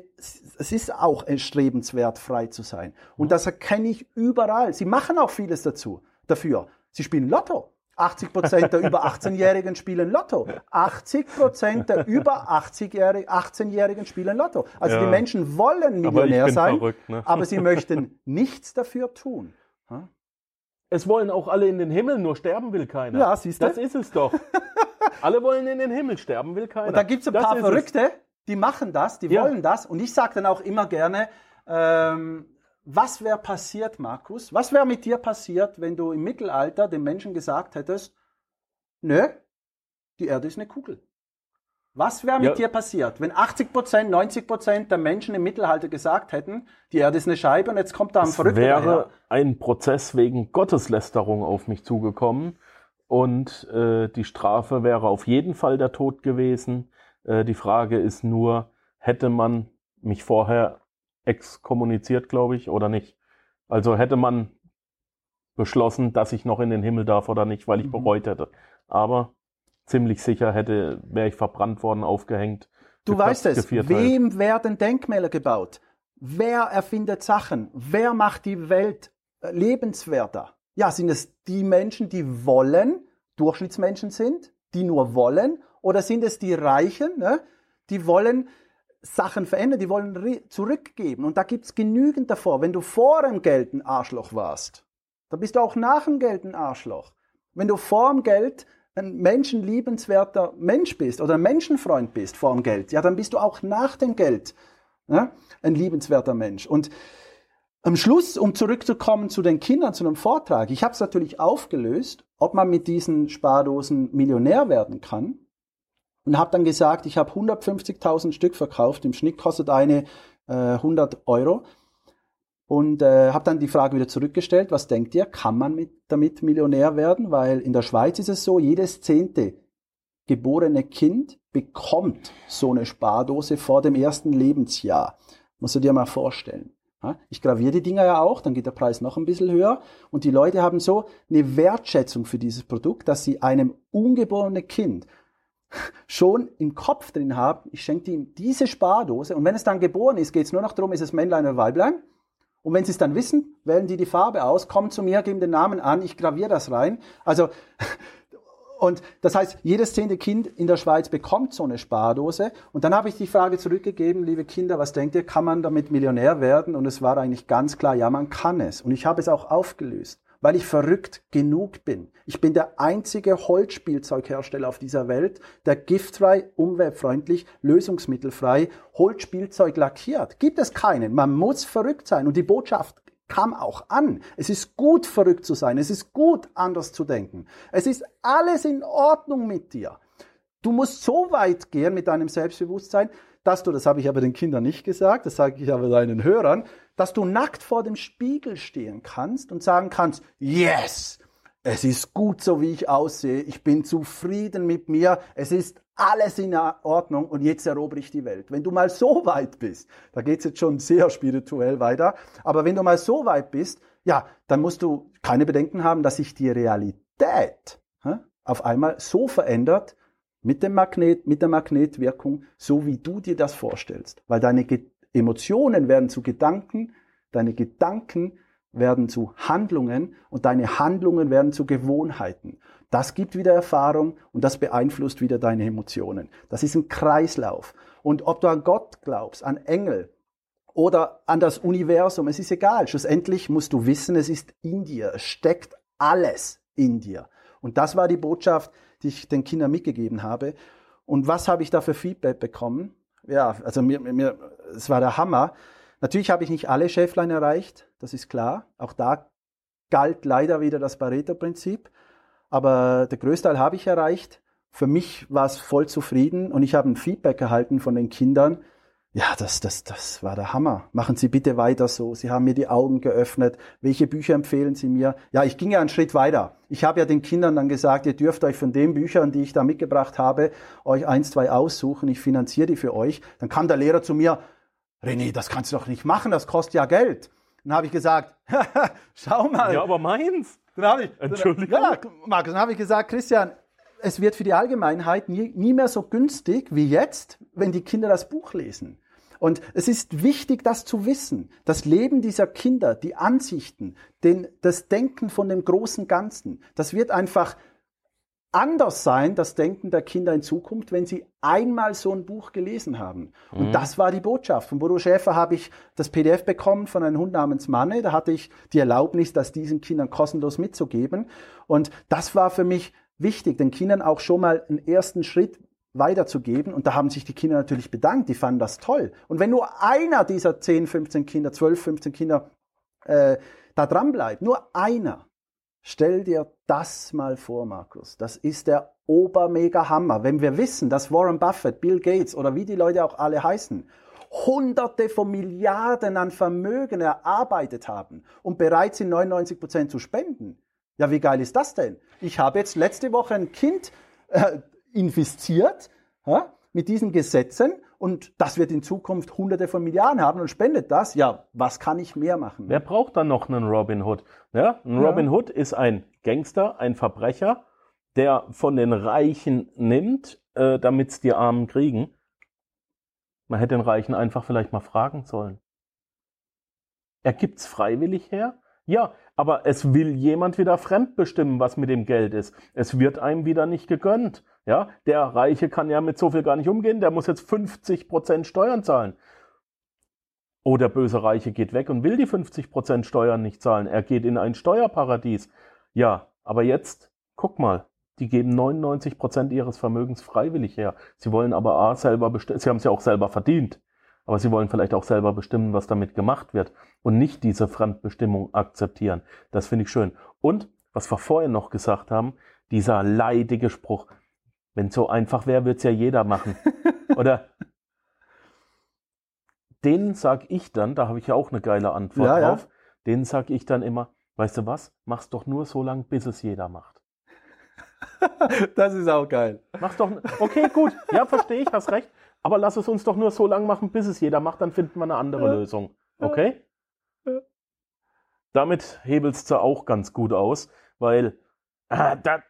es ist auch erstrebenswert, frei zu sein. Und das erkenne ich überall. Sie machen auch vieles dazu, dafür. Sie spielen Lotto. 80 Prozent der über 18-Jährigen spielen Lotto. 80 Prozent der über 18-Jährigen spielen Lotto. Also ja. die Menschen wollen Millionär sein, verrückt, ne? aber sie möchten nichts dafür tun. Es wollen auch alle in den Himmel, nur sterben will keiner. Ja, siehst du? Das ist es doch. alle wollen in den Himmel, sterben will keiner. Und da gibt es ein das paar Verrückte, es. die machen das, die ja. wollen das. Und ich sage dann auch immer gerne, ähm, was wäre passiert, Markus? Was wäre mit dir passiert, wenn du im Mittelalter den Menschen gesagt hättest, nö, die Erde ist eine Kugel? Was wäre mit ja. dir passiert, wenn 80 Prozent, 90 Prozent der Menschen im Mittelalter gesagt hätten, die Erde ist eine Scheibe und jetzt kommt da ein es Verrückter wäre daher. ein Prozess wegen Gotteslästerung auf mich zugekommen und äh, die Strafe wäre auf jeden Fall der Tod gewesen. Äh, die Frage ist nur, hätte man mich vorher exkommuniziert, glaube ich, oder nicht? Also hätte man beschlossen, dass ich noch in den Himmel darf oder nicht, weil ich mhm. bereut hätte. Aber ziemlich sicher hätte, wäre ich verbrannt worden, aufgehängt. Du weißt es, wem werden Denkmäler gebaut? Wer erfindet Sachen? Wer macht die Welt äh, lebenswerter? Ja, sind es die Menschen, die wollen, Durchschnittsmenschen sind, die nur wollen? Oder sind es die Reichen, ne, die wollen Sachen verändern, die wollen zurückgeben? Und da gibt es genügend davor. Wenn du vor dem Geld ein Arschloch warst, dann bist du auch nach dem Geld ein Arschloch. Wenn du vor dem Geld ein menschenliebenswerter Mensch bist oder ein Menschenfreund bist vor dem Geld, ja, dann bist du auch nach dem Geld ja, ein liebenswerter Mensch. Und am Schluss, um zurückzukommen zu den Kindern, zu einem Vortrag, ich habe es natürlich aufgelöst, ob man mit diesen Spardosen Millionär werden kann. Und habe dann gesagt, ich habe 150.000 Stück verkauft, im Schnitt kostet eine äh, 100 Euro. Und äh, habe dann die Frage wieder zurückgestellt, was denkt ihr, kann man mit, damit Millionär werden? Weil in der Schweiz ist es so, jedes zehnte geborene Kind bekommt so eine Spardose vor dem ersten Lebensjahr. Musst du dir mal vorstellen. Ich graviere die Dinger ja auch, dann geht der Preis noch ein bisschen höher. Und die Leute haben so eine Wertschätzung für dieses Produkt, dass sie einem ungeborenen Kind schon im Kopf drin haben, ich schenke ihm diese Spardose und wenn es dann geboren ist, geht es nur noch darum, ist es Männlein oder Weiblein. Und wenn sie es dann wissen, wählen die die Farbe aus, kommen zu mir, geben den Namen an, ich graviere das rein. Also und das heißt, jedes zehnte Kind in der Schweiz bekommt so eine Spardose. Und dann habe ich die Frage zurückgegeben, liebe Kinder, was denkt ihr, kann man damit Millionär werden? Und es war eigentlich ganz klar, ja, man kann es. Und ich habe es auch aufgelöst, weil ich verrückt genug bin. Ich bin der einzige Holzspielzeughersteller auf dieser Welt, der giftfrei, umweltfreundlich, lösungsmittelfrei Holzspielzeug lackiert. Gibt es keinen. Man muss verrückt sein. Und die Botschaft kam auch an. Es ist gut, verrückt zu sein. Es ist gut, anders zu denken. Es ist alles in Ordnung mit dir. Du musst so weit gehen mit deinem Selbstbewusstsein, dass du, das habe ich aber den Kindern nicht gesagt, das sage ich aber deinen Hörern, dass du nackt vor dem Spiegel stehen kannst und sagen kannst, yes, es ist gut so, wie ich aussehe, ich bin zufrieden mit mir, es ist alles in Ordnung und jetzt erobere ich die Welt. Wenn du mal so weit bist, da geht es jetzt schon sehr spirituell weiter, aber wenn du mal so weit bist, ja, dann musst du keine Bedenken haben, dass sich die Realität hä, auf einmal so verändert mit dem Magnet, mit der Magnetwirkung, so wie du dir das vorstellst. Weil deine Emotionen werden zu Gedanken, deine Gedanken werden zu Handlungen und deine Handlungen werden zu Gewohnheiten. Das gibt wieder Erfahrung und das beeinflusst wieder deine Emotionen. Das ist ein Kreislauf. Und ob du an Gott glaubst, an Engel oder an das Universum, es ist egal. Schlussendlich musst du wissen, es ist in dir. Es steckt alles in dir. Und das war die Botschaft, die ich den Kindern mitgegeben habe. Und was habe ich da für Feedback bekommen? Ja, also mir, mir, es war der Hammer. Natürlich habe ich nicht alle Schäflein erreicht, das ist klar. Auch da galt leider wieder das Pareto-Prinzip. Aber der Größteil habe ich erreicht. Für mich war es voll zufrieden und ich habe ein Feedback erhalten von den Kindern. Ja, das, das, das war der Hammer. Machen Sie bitte weiter so. Sie haben mir die Augen geöffnet. Welche Bücher empfehlen Sie mir? Ja, ich ging ja einen Schritt weiter. Ich habe ja den Kindern dann gesagt, ihr dürft euch von den Büchern, die ich da mitgebracht habe, euch eins, zwei aussuchen. Ich finanziere die für euch. Dann kam der Lehrer zu mir, René, das kannst du doch nicht machen, das kostet ja Geld. Dann habe ich gesagt, schau mal. Ja, aber meins. Dann habe ich, Entschuldigung. ja, Markus, dann habe ich gesagt, Christian, es wird für die Allgemeinheit nie, nie mehr so günstig wie jetzt, wenn die Kinder das Buch lesen. Und es ist wichtig, das zu wissen. Das Leben dieser Kinder, die Ansichten, den, das Denken von dem großen Ganzen, das wird einfach anders sein, das Denken der Kinder in Zukunft, wenn sie einmal so ein Buch gelesen haben. Und mhm. das war die Botschaft. Von Bodo Schäfer habe ich das PDF bekommen von einem Hund namens Manne. Da hatte ich die Erlaubnis, das diesen Kindern kostenlos mitzugeben. Und das war für mich wichtig, den Kindern auch schon mal einen ersten Schritt weiterzugeben. Und da haben sich die Kinder natürlich bedankt. Die fanden das toll. Und wenn nur einer dieser 10, 15 Kinder, 12, 15 Kinder äh, da dran bleibt, nur einer, Stell dir das mal vor, Markus. Das ist der Obermega-Hammer. Wenn wir wissen, dass Warren Buffett, Bill Gates oder wie die Leute auch alle heißen, Hunderte von Milliarden an Vermögen erarbeitet haben und bereit sind, 99 Prozent zu spenden, Ja, wie geil ist das denn? Ich habe jetzt letzte Woche ein Kind äh, infiziert ja, mit diesen Gesetzen und das wird in Zukunft hunderte von Milliarden haben und spendet das. Ja, was kann ich mehr machen? Wer braucht dann noch einen Robin Hood? Ja, ein Ja. Robin Hood ist ein Gangster, ein Verbrecher, der von den Reichen nimmt, äh, damit es die Armen kriegen. Man hätte den Reichen einfach vielleicht mal fragen sollen. Er gibt's freiwillig her? Ja, aber es will jemand wieder fremdbestimmen, was mit dem Geld ist. Es wird einem wieder nicht gegönnt. Ja, der Reiche kann ja mit so viel gar nicht umgehen. Der muss jetzt 50% Steuern zahlen. Oh, der böse Reiche geht weg und will die 50% Steuern nicht zahlen. Er geht in ein Steuerparadies. Ja, aber jetzt, guck mal, die geben 99% ihres Vermögens freiwillig her. Sie wollen aber A, selber sie haben es ja auch selber verdient. Aber sie wollen vielleicht auch selber bestimmen, was damit gemacht wird und nicht diese Fremdbestimmung akzeptieren. Das finde ich schön. Und, was wir vorhin noch gesagt haben, dieser leidige Spruch, wenn es so einfach wäre, würde es ja jeder machen. Oder den sag ich dann, da habe ich ja auch eine geile Antwort Ja, ja. drauf, den sag ich dann immer, weißt du was, mach's doch nur so lang, bis es jeder macht. Das ist auch geil. Mach's doch, okay, gut, ja, verstehe ich, hast recht, aber lass es uns doch nur so lang machen, bis es jeder macht, dann finden wir eine andere Ja. Lösung. Okay? Ja. Damit hebelst du auch ganz gut aus, weil ah, da,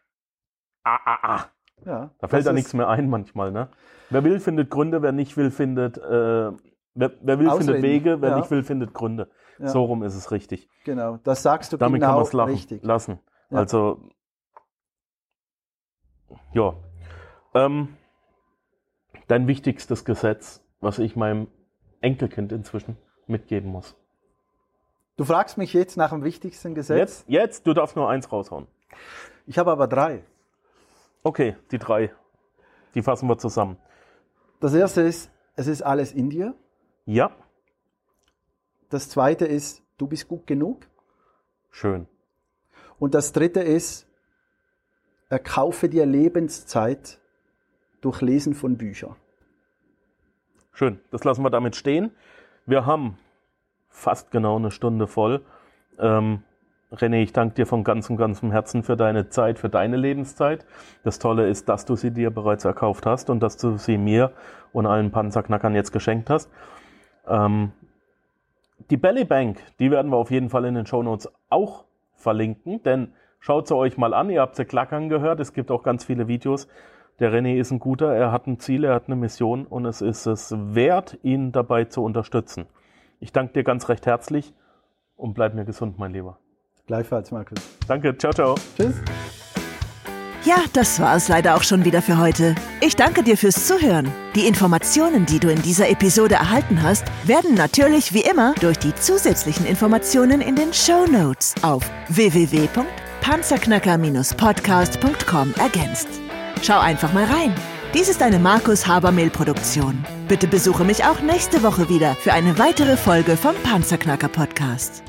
ah, ah, ah, Ja, da fällt da nichts mehr ein manchmal, ne? Wer will, findet Gründe, wer nicht will, findet, äh, wer, wer will, findet Ausreden. Wege, wer Ja. nicht will, findet Gründe. So rum ist es richtig. Genau, das sagst du Damit genau kann man es lassen. Also, ja. Ähm, dein wichtigstes Gesetz, was ich meinem Enkelkind inzwischen mitgeben muss. Du fragst mich jetzt nach dem wichtigsten Gesetz. Jetzt, jetzt, du darfst nur eins raushauen. Ich habe aber drei. Okay, die drei. Die fassen wir zusammen. Das erste ist, es ist alles in dir. Ja, Das zweite ist, du bist gut genug. schön. Und das dritte ist, erkaufe dir Lebenszeit durch Lesen von Büchern. Schön, das lassen wir damit stehen. Wir haben fast genau eine Stunde voll. Ähm, René, ich danke dir von ganzem, ganzem Herzen für deine Zeit, für deine Lebenszeit. Das Tolle ist, dass du sie dir bereits erkauft hast und dass du sie mir und allen Panzerknackern jetzt geschenkt hast. Ähm, die Belly Bank, die werden wir auf jeden Fall in den Shownotes auch verlinken, denn schaut sie euch mal an. Ihr habt sie klackern gehört. Es gibt auch ganz viele Videos. Der René ist ein guter, er hat ein Ziel, er hat eine Mission und es ist es wert, ihn dabei zu unterstützen. Ich danke dir ganz recht herzlich und bleib mir gesund, mein Lieber. Gleichfalls, Markus. Danke, ciao, ciao. Tschüss. Ja, das war es leider auch schon wieder für heute. Ich danke dir fürs Zuhören. Die Informationen, die du in dieser Episode erhalten hast, werden natürlich wie immer durch die zusätzlichen Informationen in den Show Notes auf www.panzerknacker-podcast.com ergänzt. Schau einfach mal rein. Dies ist eine Markus Habermehl Produktion. Bitte besuche mich auch nächste Woche wieder für eine weitere Folge vom Panzerknacker Podcast.